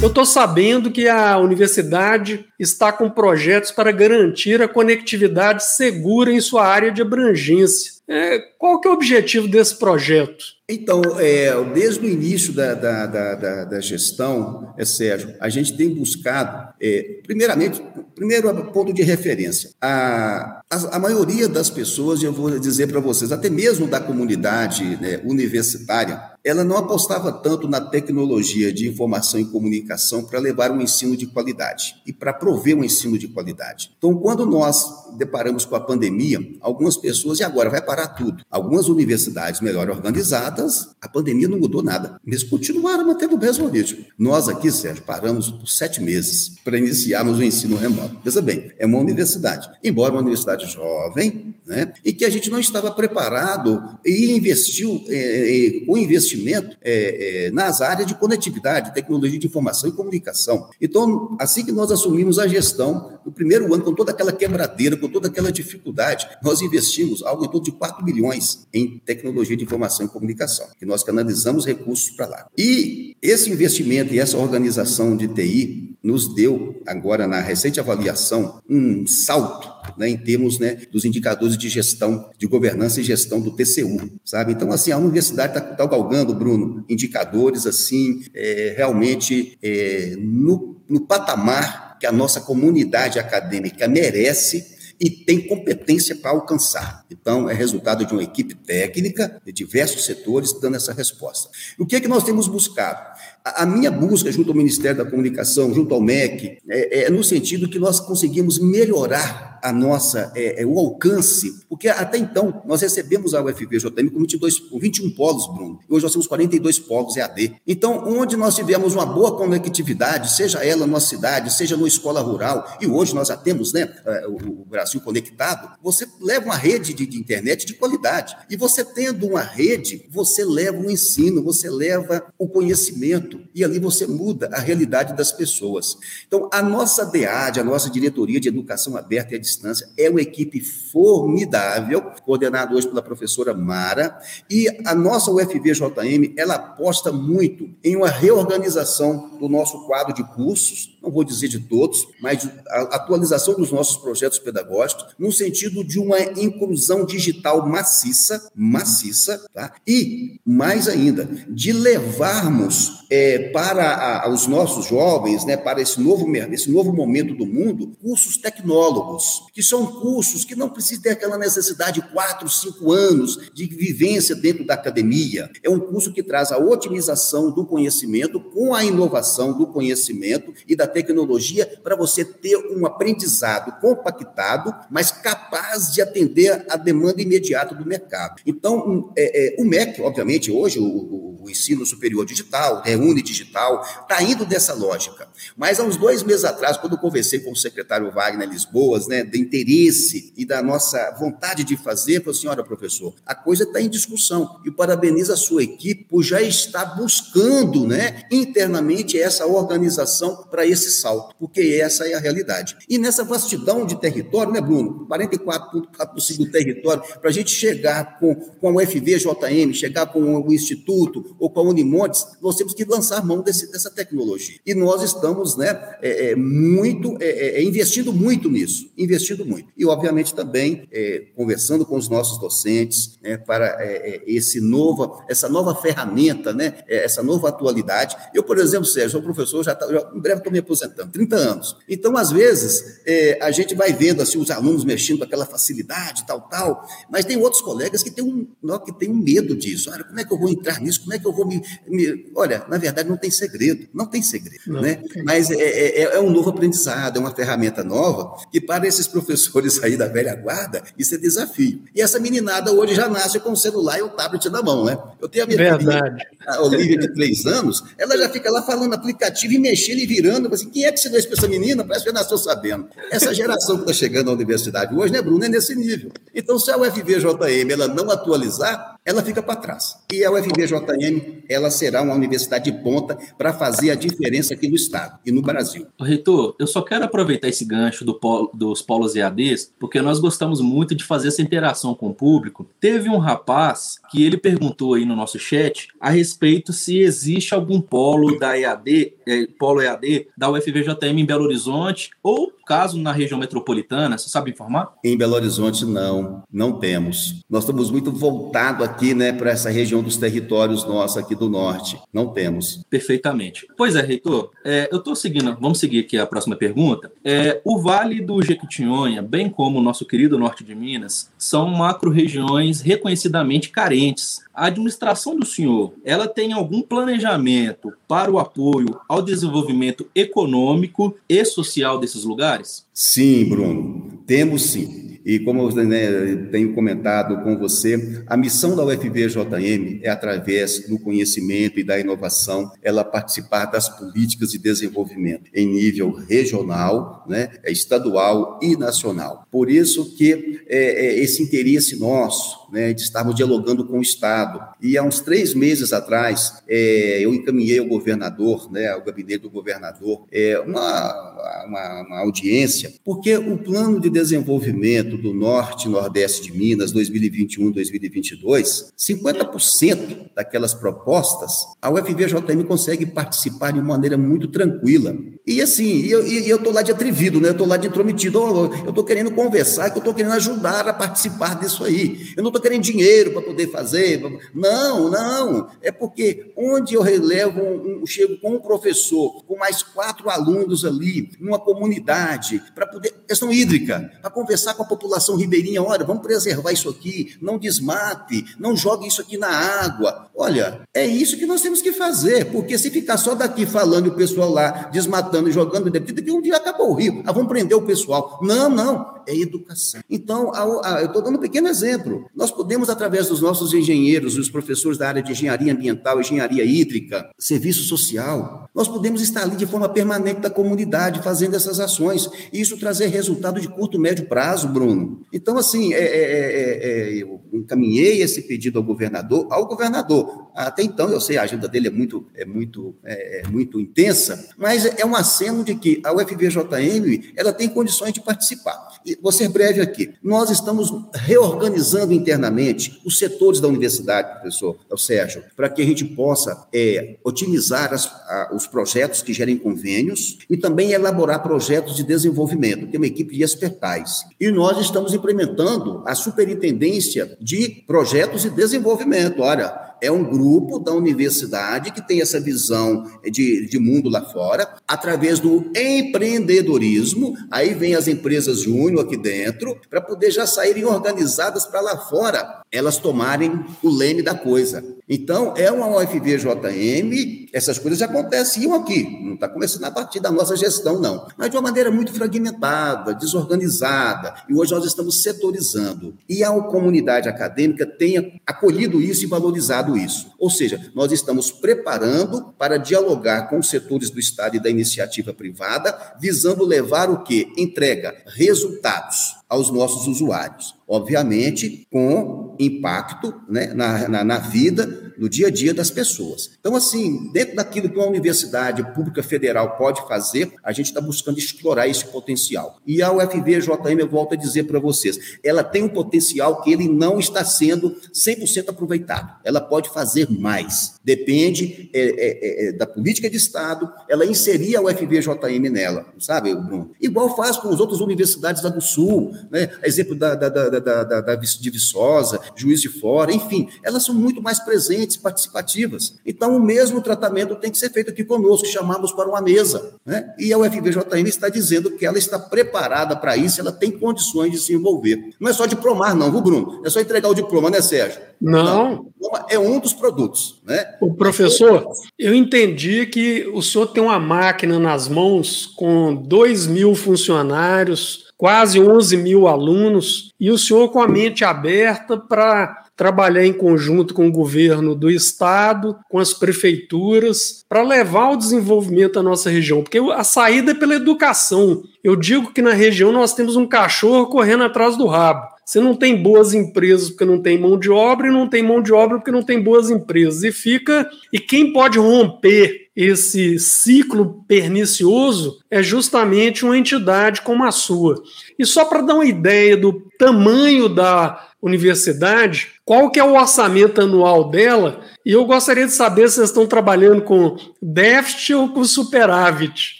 Eu estou sabendo que a universidade está com projetos para garantir a conectividade segura em sua área de abrangência. É, qual que é o objetivo desse projeto? Então, é, desde o início da, da, da, da, gestão, é, Sérgio, a gente tem buscado, é, primeiramente, primeiro ponto de referência, a, a, a, maioria das pessoas, eu vou dizer para vocês, até mesmo da comunidade né, universitária, ela não apostava tanto na tecnologia de informação e comunicação para levar um ensino de qualidade e para prover um ensino de qualidade. Então, quando nós deparamos com a pandemia, algumas pessoas, e agora vai parar tudo? Algumas universidades melhor organizadas, a pandemia não mudou nada. Eles continuaram mantendo o mesmo ritmo. Nós aqui, Sérgio, paramos por sete meses para iniciarmos o ensino remoto. Veja bem, é uma universidade, embora uma universidade jovem, né, e que a gente não estava preparado e investiu é, com investimento é, é, nas áreas de conectividade, tecnologia de informação e comunicação. Então, assim que nós assumimos a gestão, no primeiro ano, com toda aquela quebradeira, com toda aquela dificuldade, nós investimos algo em torno de 4 milhões em tecnologia de informação e comunicação, que nós canalizamos recursos para lá. E esse investimento e essa organização de TI nos deu, agora na recente avaliação, um salto né, em termos né, dos indicadores de gestão, de governança e gestão do TCU, sabe? Então, assim, a universidade está tá galgando, Bruno, indicadores, assim, é, realmente é, no, no patamar que a nossa comunidade acadêmica merece e tem competência para alcançar. Então, é resultado de uma equipe técnica de diversos setores dando essa resposta. O que é que nós temos buscado? A, minha busca junto ao Ministério da Comunicação, junto ao MEC, é, é no sentido que nós conseguimos melhorar a nossa, é, é, o alcance, porque até então nós recebemos a UFVJM com, 22, com 21 polos, Bruno, hoje nós temos 42 polos EAD. Então, onde nós tivemos uma boa conectividade, seja ela na cidade, seja na escola rural, e hoje nós já temos né, é, o Brasil conectado, você leva uma rede de, de internet de qualidade. E você tendo uma rede, você leva o um ensino, você leva o conhecimento, e ali você muda a realidade das pessoas. Então, a nossa DEAD, a nossa Diretoria de Educação Aberta e distância. É uma equipe formidável, coordenada hoje pela professora Mara, e a nossa UFVJM, ela aposta muito em uma reorganização do nosso quadro de cursos, não vou dizer de todos, mas a atualização dos nossos projetos pedagógicos, no sentido de uma inclusão digital maciça, maciça, tá? e, mais ainda, de levarmos é, para a, os nossos jovens, né, para esse novo, esse novo momento do mundo, cursos tecnólogos, que são cursos que não precisam ter aquela necessidade de quatro, cinco anos de vivência dentro da academia. É um curso que traz a otimização do conhecimento com a inovação do conhecimento e da tecnologia para você ter um aprendizado compactado, mas capaz de atender a demanda imediata do mercado. Então, é, é, o MEC, obviamente, hoje, o, o ensino superior digital, reúne digital, está indo dessa lógica. Mas há uns dois meses atrás, quando eu conversei com o secretário Wagner Lisboas, né, do interesse e da nossa vontade de fazer, falou assim: olha, professor, a coisa está em discussão. E parabenizo a sua equipe por já estar buscando né, internamente essa organização para esse esse salto, porque essa é a realidade. E nessa vastidão de território, né, Bruno? 44,4% do território, para a gente chegar com, com a UFV-JM, chegar com o Instituto ou com a Unimontes, nós temos que lançar mão desse, dessa tecnologia. E nós estamos né, é, é, muito, é, é, é investindo muito nisso, investindo muito. E, obviamente, também é, conversando com os nossos docentes né, para esse novo, essa nova ferramenta, né, essa nova atualidade. Eu, por exemplo, Sérgio, sou professor, já, tá, já em breve estou me aposentando, 30 anos. Então, às vezes, a gente vai vendo assim, os alunos mexendo com aquela facilidade, tal, tal, mas tem outros colegas que têm um, que têm um medo disso. Olha, como é que eu vou entrar nisso? Como é que eu vou me. me... Olha, na verdade, não tem segredo, não tem segredo. Não, né? Mas é, é, é, um novo aprendizado, é uma ferramenta nova, que para esses professores aí da velha guarda, isso é desafio. E essa meninada hoje já nasce com o celular e o tablet na mão, né? Eu tenho a minha Verdade. Filha, a Olivia, de três anos, ela já fica lá falando aplicativo e mexendo e virando. Assim, quem é que ensinou isso para essa menina? Parece que eu nasceu sabendo. Essa geração que está chegando à universidade hoje, né, Bruno, é nesse nível. Então, se a UFVJM ela não atualizar, ela fica para trás. E a UFVJM, ela será uma universidade de ponta para fazer a diferença aqui no Estado e no Brasil. Reitor, eu só quero aproveitar esse gancho do polo, dos polos EADs, porque nós gostamos muito de fazer essa interação com o público. Teve um rapaz que ele perguntou aí no nosso chat a respeito se existe algum polo da EAD, é, polo EAD da UFVJM em Belo Horizonte ou caso na região metropolitana, você sabe informar? Em Belo Horizonte não, não temos. Nós estamos muito voltados aqui, né, para essa região dos territórios nossos aqui do norte. Não temos. Perfeitamente. Pois é, reitor, é, eu estou seguindo, vamos seguir aqui a próxima pergunta. É, o Vale do Jequitinhonha, bem como o nosso querido norte de Minas, são macro-regiões reconhecidamente carentes. A administração do senhor, ela tem algum planejamento para o apoio ao desenvolvimento econômico e social desses lugares? Sim, Bruno, temos sim. E como eu né, tenho comentado com você, a missão da UFVJM é, através do conhecimento e da inovação, ela participar das políticas de desenvolvimento em nível regional, né, estadual e nacional. Por isso que é, é, esse interesse nosso né, de estarmos dialogando com o Estado. E há uns três meses atrás, é, eu encaminhei ao governador, né, ao gabinete do governador, é, uma, uma, uma audiência, porque o plano de desenvolvimento do Norte e Nordeste de Minas, 2021-2022, 50% daquelas propostas, a UFVJM consegue participar de maneira muito tranquila. E assim, eu estou lá de atrevido, né? eu estou lá de intrometido, eu estou querendo conversar, eu estou querendo ajudar a participar disso aí. Eu não estou querendo dinheiro para poder fazer. Não, não. É porque onde eu relevo, um, um, chego com um professor, com mais quatro alunos ali, numa comunidade, para poder. questão hídrica, para conversar com a população ribeirinha: olha, vamos preservar isso aqui, não desmate, não jogue isso aqui na água. Olha, é isso que nós temos que fazer, porque se ficar só daqui falando o pessoal lá desmatando e jogando, daqui um dia acabou o rio, ah, vamos prender o pessoal. Não, não, é educação. Então, a, a, eu estou dando um pequeno exemplo. Nós podemos, através dos nossos engenheiros, os professores da área de engenharia ambiental, engenharia hídrica, serviço social, nós podemos estar ali de forma permanente da comunidade, fazendo essas ações, e isso trazer resultado de curto, médio prazo, Bruno. Então, assim, é, é, é, eu encaminhei esse pedido ao governador, ao governador. Até então, eu sei, a agenda dele é muito, é muito, é, muito intensa, mas é um aceno de que a UFVJM ela tem condições de participar. E vou ser breve aqui. Nós estamos reorganizando internamente os setores da universidade, professor é Sérgio, para que a gente possa é, otimizar as, a, os projetos que gerem convênios e também elaborar projetos de desenvolvimento. Tem uma equipe de expertais. E nós estamos implementando a superintendência de projetos de desenvolvimento. Olha, é um grupo da universidade que tem essa visão de, de mundo lá fora, através do empreendedorismo. Aí vem as empresas júnior aqui dentro, para poder já saírem organizadas para lá fora, elas tomarem o leme da coisa. Então, é uma UFVJM, essas coisas aconteciam aqui, não está começando a partir da nossa gestão, não, mas de uma maneira muito fragmentada, desorganizada, e hoje nós estamos setorizando. E a comunidade acadêmica tem acolhido isso e valorizado isso. Ou seja, nós estamos preparando para dialogar com os setores do Estado e da iniciativa privada, visando levar o que? Entrega, resultados aos nossos usuários. Obviamente, com impacto né, na, na, na vida no dia a dia das pessoas. Então, assim, dentro daquilo que uma universidade pública federal pode fazer, a gente está buscando explorar esse potencial. E a UFVJM, eu volto a dizer para vocês, ela tem um potencial que ele não está sendo 100% aproveitado. Ela pode fazer mais. Depende é, é, é, da política de Estado, ela inserir a UFVJM nela, sabe, Bruno? Igual faz com as outras universidades lá do Sul, né? exemplo da, da, da, da, da, da de Viçosa, Juiz de Fora, enfim, elas são muito mais presentes, participativas. Então, o mesmo tratamento tem que ser feito aqui conosco, chamamos para uma mesa. Né? E a UFVJM está dizendo que ela está preparada para isso, ela tem condições de se envolver. Não é só diplomar, não, viu, Bruno? É só entregar o diploma, né, Sérgio? Não. não. É um dos produtos. Né? O professor, eu entendi que o senhor tem uma máquina nas mãos com 2 mil funcionários, quase 11 mil alunos, e o senhor com a mente aberta para trabalhar em conjunto com o governo do estado, com as prefeituras, para levar o desenvolvimento à nossa região, porque a saída é pela educação. Eu digo que na região nós temos um cachorro correndo atrás do rabo. Você não tem boas empresas porque não tem mão de obra e não tem mão de obra porque não tem boas empresas. E fica. E quem pode romper esse ciclo pernicioso é justamente uma entidade como a sua. E só para dar uma ideia do tamanho da universidade, qual que é o orçamento anual dela? E eu gostaria de saber se vocês estão trabalhando com déficit ou com superávit.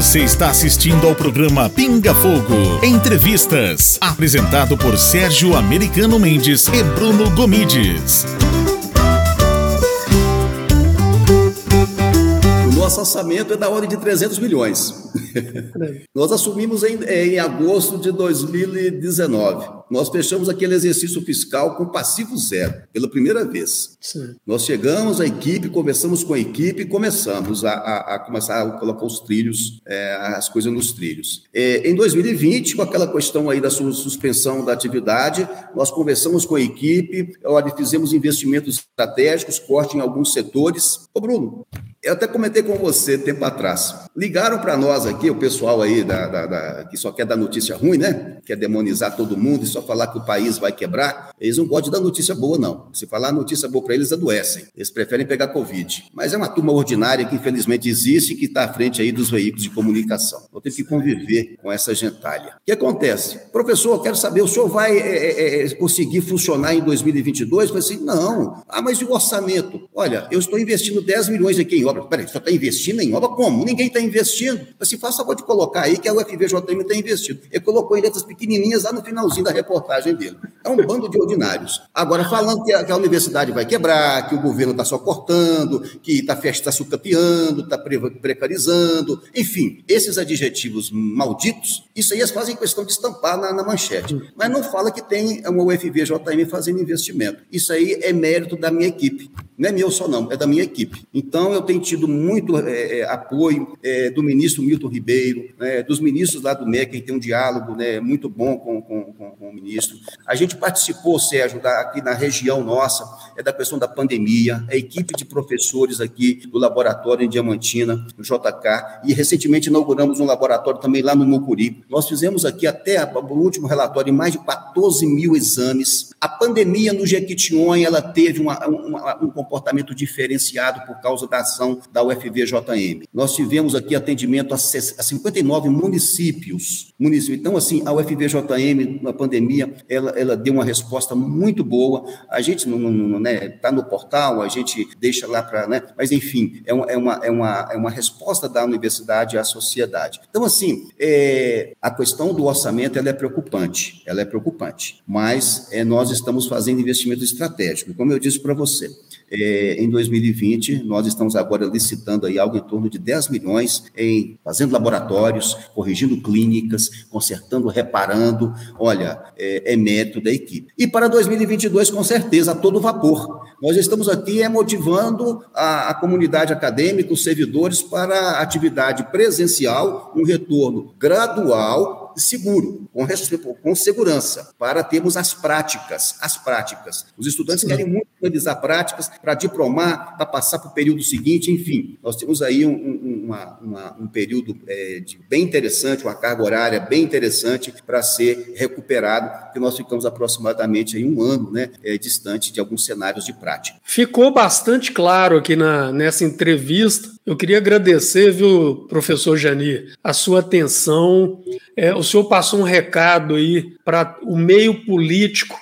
Você está assistindo ao programa Pinga Fogo Entrevistas, apresentado por Sérgio Americano Mendes e Bruno Gomides. nosso orçamento é da ordem de 300 milhões. Nós assumimos em, em agosto de 2019. Nós fechamos aquele exercício fiscal com passivo zero, pela primeira vez. Sim. Nós chegamos, a equipe, conversamos com a equipe e começamos a, a, a começar a colocar os trilhos, é, as coisas nos trilhos. É, em 2020, com aquela questão aí da suspensão da atividade, nós conversamos com a equipe, olha, fizemos investimentos estratégicos, corte em alguns setores. Ô, Bruno, eu até comentei com você tempo atrás. Ligaram para nós aqui, o pessoal aí da, da, da, que só quer dar notícia ruim, né? Quer demonizar todo mundo e só falar que o país vai quebrar. Eles não gostam de dar notícia boa, não. Se falar notícia boa para eles, adoecem. Eles preferem pegar Covid. Mas é uma turma ordinária que infelizmente existe e que está à frente aí dos veículos de comunicação. Vou ter que conviver com essa gentalha. O que acontece? Professor, eu quero saber, o senhor vai é, é, é conseguir funcionar em 2022? Eu falei assim, não. Ah, mas e o orçamento? Olha, eu estou investindo 10 milhões aqui em obra. Peraí, só está investindo em obra como? Ninguém está investindo. Assim, faça favor de colocar aí que a UFVJM está investindo. Ele colocou em letras pequenininhas lá no finalzinho da reportagem dele. É um bando de ordinários. Agora, falando que a, que a universidade vai quebrar, que o governo está só cortando, que está tá sucateando, está precarizando, enfim, esses adjetivos malditos, isso aí fazem questão de estampar na, na manchete. Mas não fala que tem uma UFVJM fazendo investimento. Isso aí é mérito da minha equipe. Não é meu só, não, é da minha equipe. Então, eu tenho tido muito é, é, apoio é, do ministro Milton Ribeiro, né, dos ministros lá do MEC, que tem um diálogo né, muito bom com, com, com, com, o ministro. A gente participou, Sérgio, da, aqui na região nossa, é da questão da pandemia, a equipe de professores aqui do laboratório em Diamantina, no JK, e recentemente inauguramos um laboratório também lá no Mucuri. Nós fizemos aqui até o último relatório mais de 14 mil exames. A pandemia no Jequitinhonha, ela teve uma, uma, um comportamento diferenciado por causa da ação da UFVJM. Nós tivemos aqui atendimento a 59 municípios. Então, assim, a UFVJM, na pandemia, ela, ela deu uma resposta muito boa. A gente não está né, tá no portal, a gente deixa lá para. Né, mas, enfim, é, é, uma, é, uma, é uma resposta da universidade à sociedade. Então, assim, é, a questão do orçamento ela é preocupante. Ela é preocupante. Mas é, nós estamos fazendo investimento estratégico. Como eu disse para você, é, em 2020, nós estamos agora licitando aí algo em torno de 10 milhões em fazendo laboratórios, corrigindo clínicas, consertando, reparando. Olha, é, é mérito da equipe. E para 2022, com certeza, a todo vapor. Nós estamos aqui é, motivando a, a comunidade acadêmica, os servidores, para atividade presencial, um retorno gradual seguro, com, com segurança, para termos as práticas, as práticas. Os estudantes querem muito realizar práticas para diplomar, para passar para o período seguinte, enfim, nós temos aí um, um, uma, uma, um período é, de bem interessante, uma carga horária bem interessante para ser recuperado, que nós ficamos aproximadamente aí um ano né, é, distante de alguns cenários de prática. Ficou bastante claro aqui na, nessa entrevista. Eu queria agradecer, viu, professor Jani, a sua atenção. É, o senhor passou um recado aí para o meio político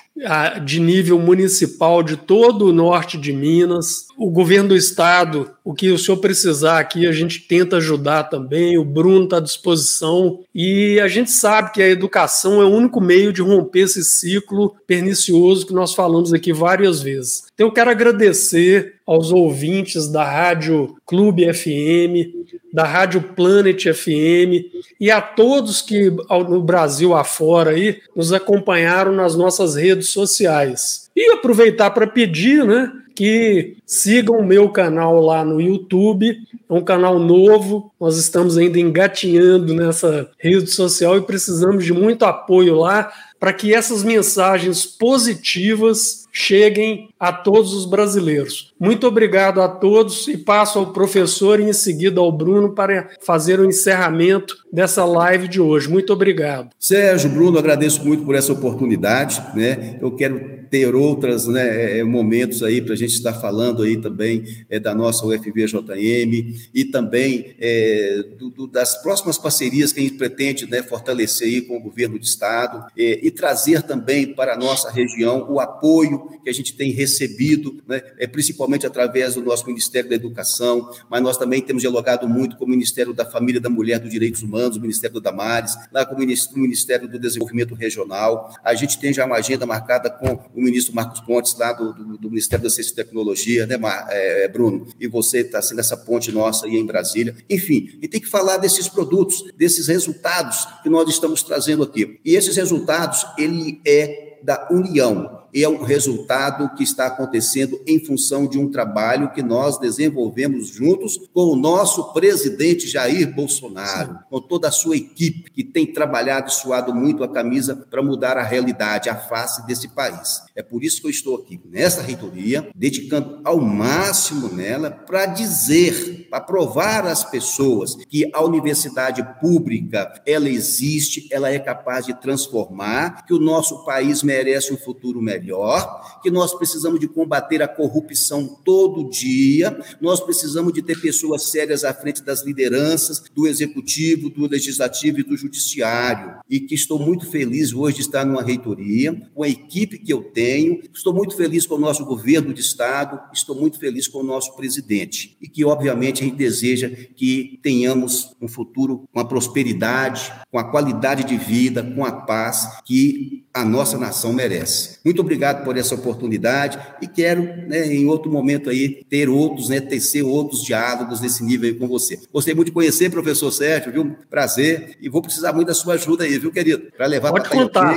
de nível municipal de todo o norte de Minas. O governo do estado, o que o senhor precisar aqui, a gente tenta ajudar também. O Bruno está à disposição. E a gente sabe que a educação é o único meio de romper esse ciclo pernicioso que nós falamos aqui várias vezes. Então, eu quero agradecer aos ouvintes da Rádio Clube FM, da Rádio Planet FM e a todos que no Brasil afora aí nos acompanharam nas nossas redes sociais. E aproveitar para pedir, né, que sigam o meu canal lá no YouTube. É um canal novo, nós estamos ainda engatinhando nessa rede social e precisamos de muito apoio lá para que essas mensagens positivas cheguem a todos os brasileiros. Muito obrigado a todos e passo ao professor e em seguida ao Bruno para fazer o encerramento dessa live de hoje. Muito obrigado. Sérgio, Bruno, agradeço muito por essa oportunidade. Né? Eu quero ter outros né, é, momentos aí para a gente estar falando aí também é, da nossa UFVJM e também é, do, do, das próximas parcerias que a gente pretende né, fortalecer aí com o governo do Estado é, e trazer também para a nossa região o apoio que a gente tem recebido, né, é, principalmente através do nosso Ministério da Educação, mas nós também temos dialogado muito com o Ministério da Família, da Mulher, dos Direitos Humanos, o Ministério da Damares, lá com o Ministério do Desenvolvimento Regional. A gente tem já uma agenda marcada com o ministro Marcos Pontes, lá do, do, do Ministério da Ciência e Tecnologia, né, é, Bruno? E você está sendo essa ponte nossa aí em Brasília. Enfim, e tem que falar desses produtos, desses resultados que nós estamos trazendo aqui. E esses resultados, ele é da união é um resultado que está acontecendo em função de um trabalho que nós desenvolvemos juntos com o nosso presidente Jair Bolsonaro, com toda a sua equipe que tem trabalhado e suado muito a camisa para mudar a realidade, a face desse país. É por isso que eu estou aqui nessa reitoria, dedicando ao máximo nela para dizer, para provar às pessoas que a universidade pública, ela existe, ela é capaz de transformar, que o nosso país merece um futuro melhor que nós precisamos de combater a corrupção todo dia, nós precisamos de ter pessoas sérias à frente das lideranças, do executivo, do legislativo e do judiciário. E que estou muito feliz hoje de estar numa reitoria, com a equipe que eu tenho, estou muito feliz com o nosso governo de Estado, estou muito feliz com o nosso presidente. E que, obviamente, a gente deseja que tenhamos um futuro com a prosperidade, com a qualidade de vida, com a paz que a nossa nação merece. Muito obrigado por essa oportunidade e quero, né, em outro momento aí, ter outros, né, tecer outros diálogos nesse nível aí com você. Gostei muito de conhecer, professor Sérgio, viu? Prazer e vou precisar muito da sua ajuda aí, viu, querido? Para levar para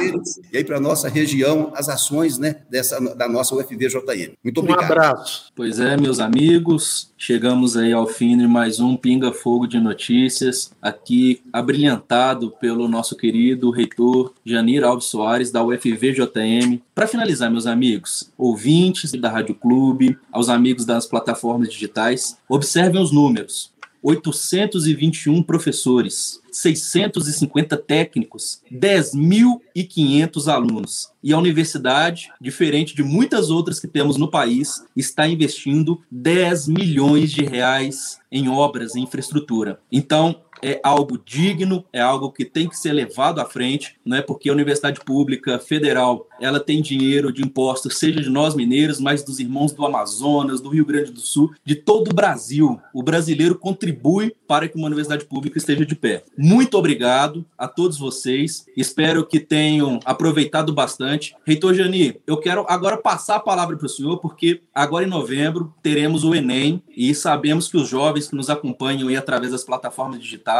e aí para nossa região as ações, né, dessa da nossa UFVJM. Muito obrigado. Um abraço. Pois é, meus amigos, chegamos aí ao fim mais um Pinga Fogo de Notícias, aqui abrilhantado pelo nosso querido reitor Janir Alves Soares da UFVJM. Para finalizar, meus amigos, ouvintes da Rádio Clube, aos amigos das plataformas digitais, observem os números. 821 professores, 650 técnicos, 10.500 alunos. E a universidade, diferente de muitas outras que temos no país, está investindo 10 milhões de reais em obras, em infraestrutura. Então, é algo digno, é algo que tem que ser levado à frente, não é porque a universidade pública federal ela tem dinheiro de impostos, seja de nós mineiros, mas dos irmãos do Amazonas, do Rio Grande do Sul, de todo o Brasil. O brasileiro contribui para que uma universidade pública esteja de pé. Muito obrigado a todos vocês. Espero que tenham aproveitado bastante. Reitor Jani, eu quero agora passar a palavra para o senhor, porque agora em novembro teremos o Enem e sabemos que os jovens que nos acompanham aí através das plataformas digitais,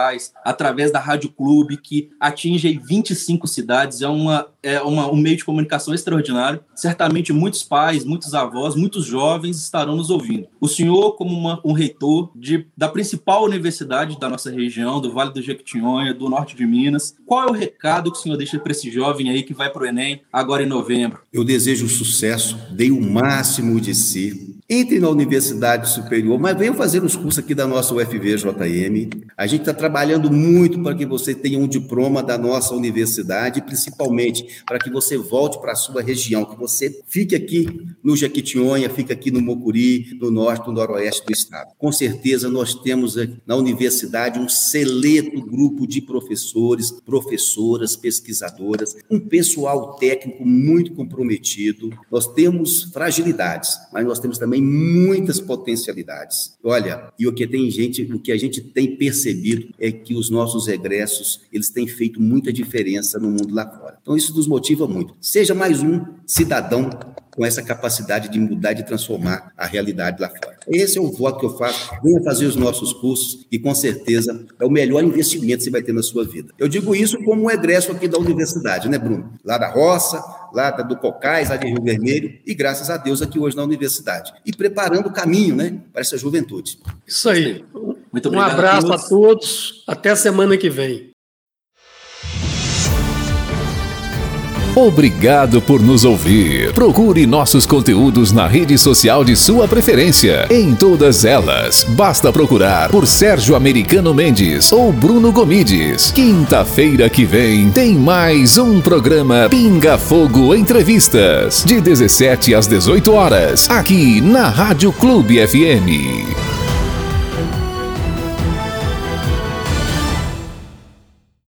através da Rádio Clube, que atinge 25 cidades, é, uma, é uma, um meio de comunicação extraordinário. Certamente muitos pais, muitos avós, muitos jovens estarão nos ouvindo. O senhor, como uma, um reitor de, da principal universidade da nossa região, do Vale do Jequitinhonha, do norte de Minas, qual é o recado que o senhor deixa para esse jovem aí que vai para o Enem agora em novembro? Eu desejo sucesso, dei o máximo de si entre na universidade superior, mas venham fazer os cursos aqui da nossa UFVJM. A gente está trabalhando muito para que você tenha um diploma da nossa universidade, principalmente para que você volte para a sua região, que você fique aqui no Jequitinhonha, fique aqui no Mocuri, no norte, no noroeste do estado. Com certeza nós temos na universidade um seleto grupo de professores, professoras, pesquisadoras, um pessoal técnico muito comprometido. Nós temos fragilidades, mas nós temos também muitas potencialidades. Olha, e o que tem gente, o que a gente tem percebido é que os nossos egressos, eles têm feito muita diferença no mundo lá fora. Então isso nos motiva muito. Seja mais um cidadão com essa capacidade de mudar, de transformar a realidade lá fora. Esse é o voto que eu faço. Venha fazer os nossos cursos e, com certeza, é o melhor investimento que você vai ter na sua vida. Eu digo isso como um egresso aqui da universidade, né, Bruno? Lá da roça, lá do Cocais, lá de Rio Vermelho, e graças a Deus aqui hoje na universidade. E preparando o caminho, né, para essa juventude. Isso aí. Muito obrigado. Um abraço a todos. a todos. Até a semana que vem. Obrigado por nos ouvir. Procure nossos conteúdos na rede social de sua preferência. Em todas elas, basta procurar por Sérgio Americano Mendes ou Bruno Gomides. Quinta-feira que vem tem mais um programa Pinga Fogo Entrevistas, de 17 às 18 horas, aqui na Rádio Clube FM.